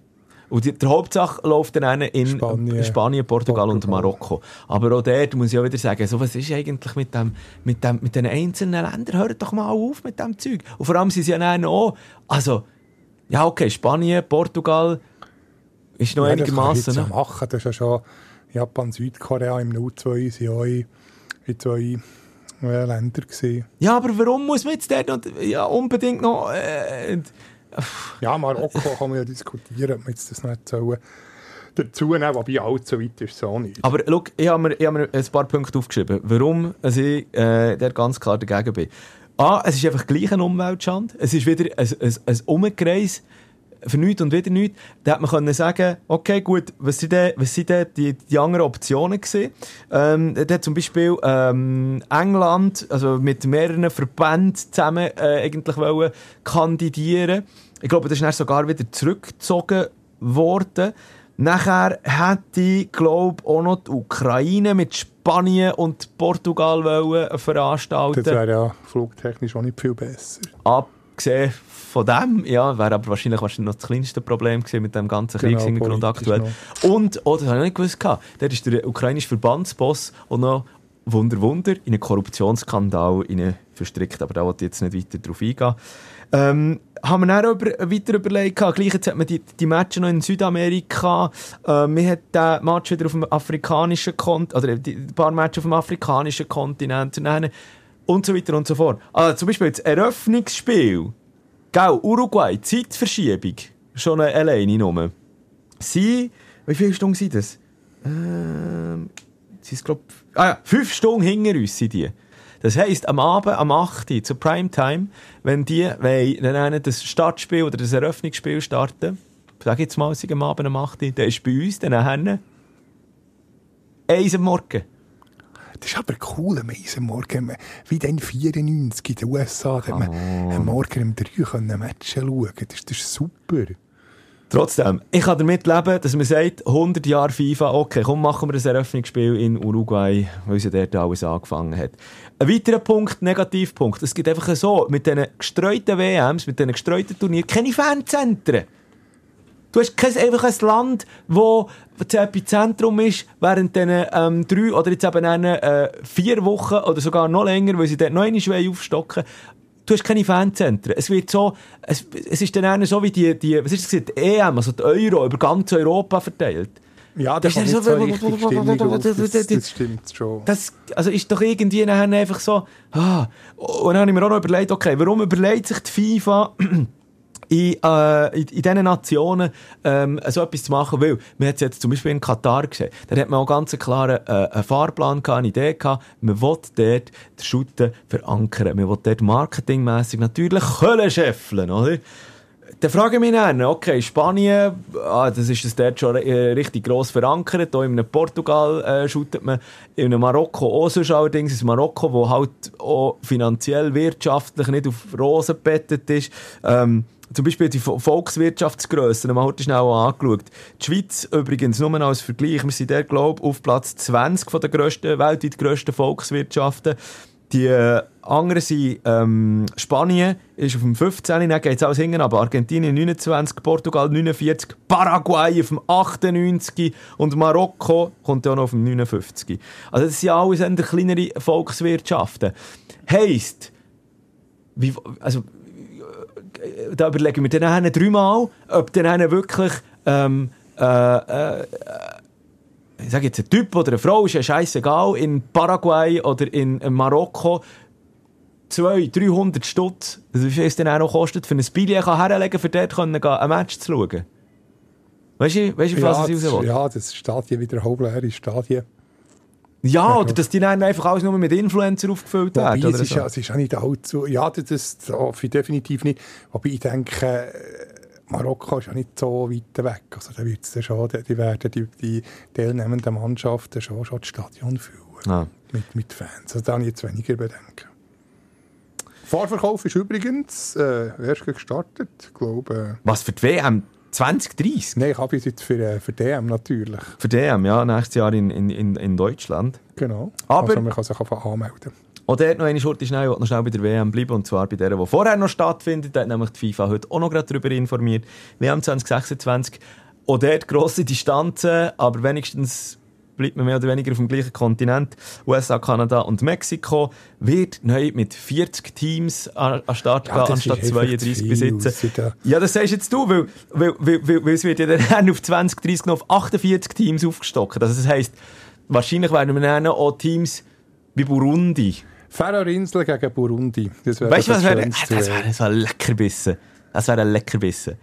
A: Und die, der Hauptsache läuft dann in
B: Spanien,
A: Spanien, Portugal, und
B: Portugal.
A: Marokko. Aber auch dort muss ich auch wieder sagen, so, was ist eigentlich mit, dem, mit, dem, mit den einzelnen Ländern? Hört doch mal auf mit dem Zeug. Und vor allem sind sie ja dann auch, also, ja okay, Spanien, Portugal ist noch
B: Ja, das kann ich
A: einigermaßen.
B: jetzt ja
A: Ne?
B: machen. Das ist ja schon Japan, Südkorea im 02 sind auch in, zwei äh, Länder gesehen.
A: Ja, aber warum muss man jetzt dort noch, ja, unbedingt noch... Äh,
B: Ja, Marokko kann man ja diskutieren, ob man jetzt das nicht sollen dazu nehmen, wobei allzu weit ist es auch nicht.
A: Aber schau, ich habe mir, ich hab mir ein paar Punkte aufgeschrieben, warum ich äh, der ganz klar dagegen bin. A, es ist einfach gleich eine Umweltschande. Es ist wieder ein, ein, ein Umkreis für nichts und wieder nichts. Da hat man können sagen, okay, gut, was sind denn, was sind denn die, die anderen Optionen gewesen? Ähm, da hat zum Beispiel ähm, England, also mit mehreren Verbänden zusammen äh, eigentlich wollen kandidieren. Ich glaube, das ist dann sogar wieder zurückgezogen worden. Nachher hätte ich, glaube auch noch die Ukraine mit Spanien und Portugal wollen veranstalten.
B: Das wäre ja flugtechnisch auch nicht viel besser.
A: abgesehen von dem, ja, wäre aber wahrscheinlich, wahrscheinlich noch das kleinste Problem gewesen mit dem ganzen
B: Genau,
A: Kriegshintergrund aktuell. Und, oh, das habe ich nicht gewusst, der ist der ukrainische Verbandsboss und noch Wunder, Wunder, in einen Korruptionsskandal rein verstrickt, aber da wollte ich jetzt nicht weiter drauf eingehen. Ähm, haben wir auch über, weiter überlegt, gehabt, gleich jetzt hat man die, die Matches noch in Südamerika, äh, man hat den Match wieder auf dem afrikanischen Kontinent, oder die, ein paar Matches auf dem afrikanischen Kontinent und dann und so weiter und so fort. Also zum Beispiel das Eröffnungsspiel, gell, Uruguay, Zeitverschiebung, schon alleine nur. Sie, wie viele Stunden sind das? Ähm, sie ist, glaub, ah ja, fünf Stunden hinter uns sind die. Das heisst, am Abend, am 8. Uhr, zur Primetime, wenn die wollen, dann das Startspiel oder das Eröffnungsspiel starten, sag jetzt mal, am Abend am 8. Uhr, dann ist bei uns dann nachher eins am Morgen.
B: Das ist aber cool, am Morgen, wie dann 94 in den USA, da man am Morgen um 3 können Matches schauen das, das ist super.
A: Trotzdem, ich kann damit leben, dass man sagt, 100 Jahre FIFA, okay, komm, machen wir das Eröffnungsspiel in Uruguay, weil sie dort alles angefangen hat. Ein weiterer Punkt, Negativpunkt, es gibt einfach so, mit diesen gestreuten WMs, mit diesen gestreuten Turnieren, keine Fanzentren. Du hast kein, einfach ein Land, wo das Epizentrum ist, während diesen ähm, drei oder jetzt eben einen, äh, vier Wochen oder sogar noch länger, weil sie dort noch einmal aufstocken Du hast keine Fanzentren. Es wird so, es, es ist dann so wie die, die, was ist das, die EM, also die Euro, über ganz Europa verteilt.
B: Ja,
A: Das
B: das,
A: ist so-
B: so richtig Stimmung auf, das, das stimmt schon.
A: Das, also ist doch irgendwie nachher einfach so, ah. Und dann habe ich mir auch noch überlegt, okay, warum überlegt sich die FIFA, in, äh, in, in diesen Nationen ähm, so etwas zu machen, weil man hat jetzt zum Beispiel in Katar gesehen, da hat man auch ganz klaren äh, einen Fahrplan gehabt, eine Idee gehabt, man will dort den Shooten verankern, man will dort marketingmässig natürlich Köln scheffeln, oder? Dann frage ich mich dann, okay, Spanien, ah, das ist das dort schon äh, richtig gross verankert. Hier in Portugal äh, shootet man, in Marokko auch sonst allerdings, in Marokko, wo halt auch finanziell, wirtschaftlich nicht auf Rosen gebettet ist. Ähm, zum Beispiel die Vo- Volkswirtschaftsgrössen, haben wir heute schnell angeschaut. Die Schweiz übrigens, nur als Vergleich, wir sind der glaube auf Platz 20 von der grössten, weltweit grössten Volkswirtschaften. Die äh, anderen sind ähm, Spanien, ist auf dem 15, dann geht es alles hinten, aber Argentinien 29, Portugal 49, Paraguay auf dem 98 und Marokko kommt ja noch auf dem 59. Also das sind alles kleinere Volkswirtschaften. Heisst, wie, also, da überlegen wir dann dreimal, ob dann wirklich ähm, äh, äh, ich sage jetzt, ein Typ oder eine Frau, ist ja scheißegal, in Paraguay oder in Marokko 200, 300 Stutz, also wie viel es denn auch noch kostet, für ein Billett herlegen, für dort können ein Match zu schauen. Weißt du, weißt du, auf
B: Ja,
A: was ich raus will?
B: ja, das Stadien wieder halbleere Stadien.
A: Ja, oder dass die dann einfach alles nur mit Influencer aufgefüllt
B: Wobei,
A: werden.
B: es,
A: Oder
B: ist
A: so.
B: ja, es ist ja nicht allzu... Ja, das, hoffe ich definitiv nicht. Wobei ich denke, Marokko ist ja nicht so weit weg. Also da wird's dann schon, die werden die, die teilnehmenden Mannschaften schon, schon das Stadion füllen.
A: Ah.
B: Mit, mit Fans. Also da habe ich jetzt weniger Bedenken. Fahrverkauf ist übrigens äh, erst gestartet. Ich glaube...
A: Was für die WM? 2030?
B: Äh, nein, ich habe es jetzt für, äh, für DM natürlich.
A: Für WM, ja, nächstes Jahr in, in, in, Deutschland.
B: Genau.
A: Aber-
B: also man kann sich einfach anmelden.
A: Und dort noch eine Schurte schnell, ich noch schnell bei der WM bleiben, und zwar bei der, die vorher noch stattfindet. Da hat nämlich die FIFA heute auch noch gerade darüber informiert. WM 2026. Auch dort grosse Distanzen, aber wenigstens bleibt man mehr oder weniger auf dem gleichen Kontinent. USA, Kanada und Mexiko wird neu mit 40 Teams an, an Start
B: Ja,
A: gehen, anstatt
B: ist einfach
A: 32
B: zu viel.
A: besitzen.
B: Ja-
A: das sagst jetzt du, weil, weil, weil, weil, es wird ja dann auf 20, 30 noch auf 48 Teams aufgestockt. Also das heisst, wahrscheinlich werden wir dann auch Teams wie Burundi.
B: Färöerinseln gegen Burundi. Das wäre
A: Weißt du, was
B: das
A: wäre? Das wäre so ein Leckerbissen. Das wäre ein Leckerbissen.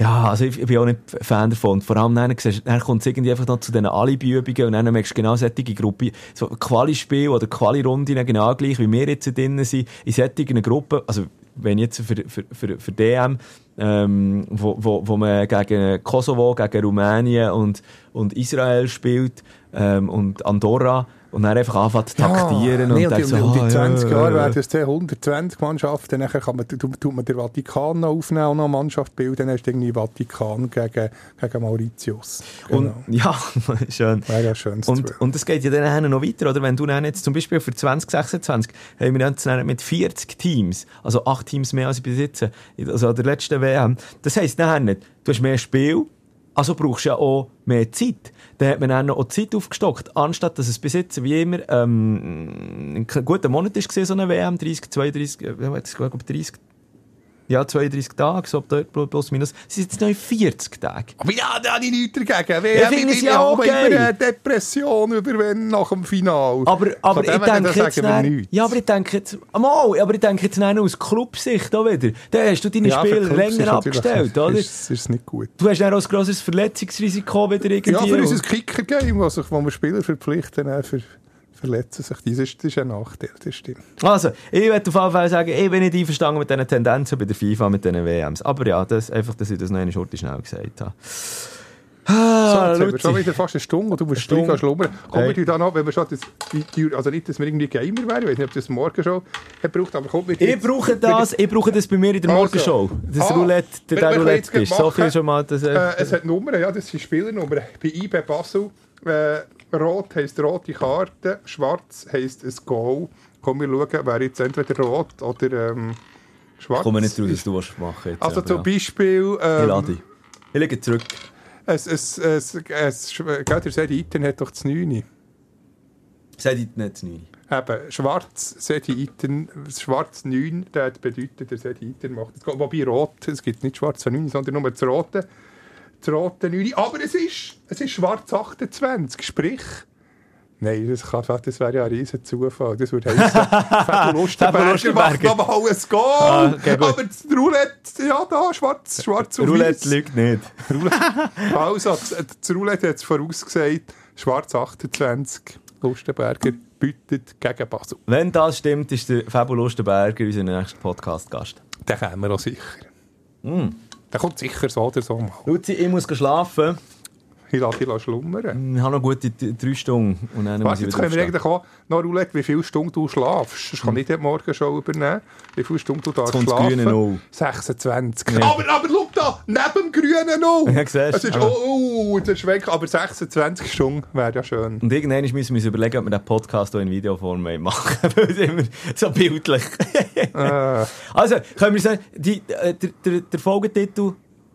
A: Ja, also ich, ich bin auch nicht Fan davon. Vor allem dann, dann kommt es irgendwie einfach noch zu diesen Alibi-Übungen und dann merkst du genau solche Gruppen, so Quali-Spiel oder Quali-Runden genau gleich, wie wir jetzt drinnen sind, in solchen Gruppen, also wenn jetzt für, für, für, für DM, ähm, wo, wo, wo man gegen Kosovo, gegen Rumänien und, und Israel spielt ähm, und Andorra und dann einfach anfängt zu taktieren
B: nee,
A: und,
B: und,
A: denkt so,
B: und in
A: ah,
B: 20
A: ja,
B: Jahren
A: ja,
B: werden es dann 120 Mannschaften, dann kann man, tu- tut man den Vatikan noch aufnehmen und noch eine Mannschaft bilden, dann hast du irgendwie Vatikan gegen, gegen Mauritius.
A: Und
B: Genau.
A: ja, schön.
B: Wäre ja schön
A: Und, und es geht ja dann noch weiter, oder? Wenn du dann jetzt zum Beispiel für 2026 haben wir jetzt dann mit 40 Teams, also 8 Teams mehr als ich besitze, also an der letzten WM. Das heisst nachher nicht, du hast mehr Spiel, also brauchst du ja auch mehr Zeit. Dann hat man noch auch die Zeit aufgestockt, anstatt dass es bis jetzt wie immer ähm, ein guter Monat gewesen, so eine WM, 30, 32, äh, ja, jetzt, ich glaube 30 ja, 32 Tage, so dort plus minus. Es sind jetzt noch 40 Tage.
B: Aber ja, da habe ich nichts dagegen.
A: Ich finde es ja auch
B: immer
A: geil.
B: eine Depression über wenn nach dem Final.
A: Aber, aber ich denke
B: da
A: jetzt,
B: wir nichts.
A: ja, aber ich denke jetzt, mal, aber ich denke jetzt aus Clubsicht auch wieder. Dann hast du deine
B: Ja, ist
A: länger abgestellt, oder?
B: Ist, ist nicht gut.
A: Du hast dann auch ein grosses Verletzungsrisiko wieder irgendwie.
B: Ja, für unser Kicker-Game, wo wir Spieler verpflichten, äh, für, verletzen sich. Das ist, das ist ein Nachteil, das stimmt.
A: Also, ich würde auf jeden Fall sagen, ich bin nicht einverstanden mit diesen Tendenzen bei der FIFA, mit diesen WMs. Aber ja, das, einfach, dass ich das noch eine Schurte schnell gesagt habe.
B: So,
A: Ah,
B: jetzt haben wir schon wieder fast eine Stunde und du musst gleich schlummern. Kommen
A: Hey.
B: wir da noch, wenn wir schon das, also nicht, dass wir irgendwie Gamer wären, ich weiß nicht, ob das morgen schon hat gebraucht, aber kommt mit
A: Ich brauche das, ich brauche das bei mir in der
B: Also.
A: Morgenshow. Das
B: Ah,
A: Roulette, der,
B: jetzt
A: Roulette ist. So viel schon mal. Das,
B: Äh,
A: äh,
B: es hat Nummern, ja, das sind Spielernummern. Bei IB Basel, äh, rot heisst rote Karte, schwarz heisst ein Goal. Komm, wir schauen, wer jetzt entweder rot oder ähm, schwarz
A: ich komme nicht draus, dass du was machen jetzt.
B: Also
A: aber
B: zum
A: ja.
B: Beispiel...
A: Ich
B: Ähm,
A: lade dich. Ich lege zurück.
B: es, es, es, es, gell, der Sedi Iten hat doch das 9.
A: Seid ihr nicht zu 9?
B: Eben, schwarz Sedi Iten, schwarz 9, das bedeutet, der Sedi Iten macht das Goal. Wobei rot, es gibt nicht schwarz 9, sondern nur das rote. Das rote 9. Aber es ist, es ist schwarz 28, sprich... Nein, das, kann, das wäre ja ein riesen Zufall. Das würde heißen, Fabio
A: Fabio
B: Lustenberger macht
A: Lustenberger.
B: nochmal ein Goal.
A: Ah, okay,
B: aber das Roulette, ja da, schwarz, schwarz und
A: Roulette
B: weiss.
A: lügt nicht.
B: Also, das, das Roulette hat es vorausgesagt, schwarz 28, Lustenberger bietet gegen Basel.
A: Wenn das stimmt, ist der Fabio Lustenberger unser nächster Podcast-Gast.
B: Den kommen wir auch sicher.
A: Mm.
B: Der kommt sicher so oder so.
A: Luzi, ich muss schlafen.
B: Ich lasse dich schlummern.
A: Ich habe noch gute drei Stunden. Und dann ich
B: jetzt können wir eigentlich auch noch Roulette, wie viele Stunden du schlafst. Das kann ich dir morgen schon übernehmen. Wie viele Stunden du darfst schlafen.
A: grüne Null.
B: 26.
A: Ja.
B: Aber, aber schau da, neben dem grünen Null.
A: Ja, siehst,
B: Es ist,
A: aber-
B: oh, oh, das ist weg. Aber 26 Stunden wäre ja schön.
A: Und irgendwann müssen wir uns überlegen, ob wir den Podcast auch in Videoform machen. Weil es immer so bildlich.
B: Äh,
A: also, können wir sagen, die, äh, der, der, der Folgetitel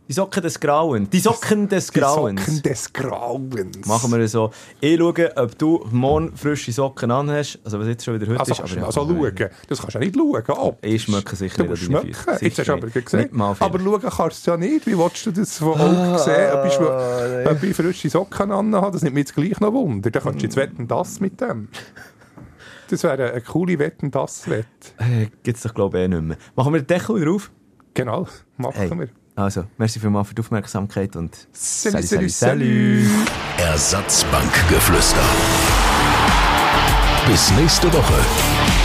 A: Die Socken des Grauens. Die Socken des
B: die
A: Grauens.
B: Socken des Grauens.
A: Machen wir so. Ich schaue, ob du morgen frische Socken anhast. Also, was jetzt schon wieder heute
B: Also,
A: ist. aber ja,
B: also schauen. Das kannst du ja nicht schauen. Ob.
A: Ich schmecke sicher
B: Du
A: nicht an
B: schmecken.
A: Füße.
B: Jetzt hast
A: Sicher
B: du aber gesehen. Aber schauen kannst du ja nicht. Wie willst du das von Augen sehen? Ob ich, ob ich frische Socken anhabe, das nimmt mich jetzt gleich noch Wunder. Dann kannst du jetzt wetten, das mit dem. Das wäre eine coole Wetten, das Wett.
A: Äh, Gibt es doch, glaube ich, eh nicht mehr. Machen wir den Deckel drauf?
B: Genau, machen
A: Hey.
B: wir.
A: Also, merci vielmals für die Aufmerksamkeit und
B: Salut, salut, salut.
C: Ersatzbankgeflüster. Bis nächste Woche.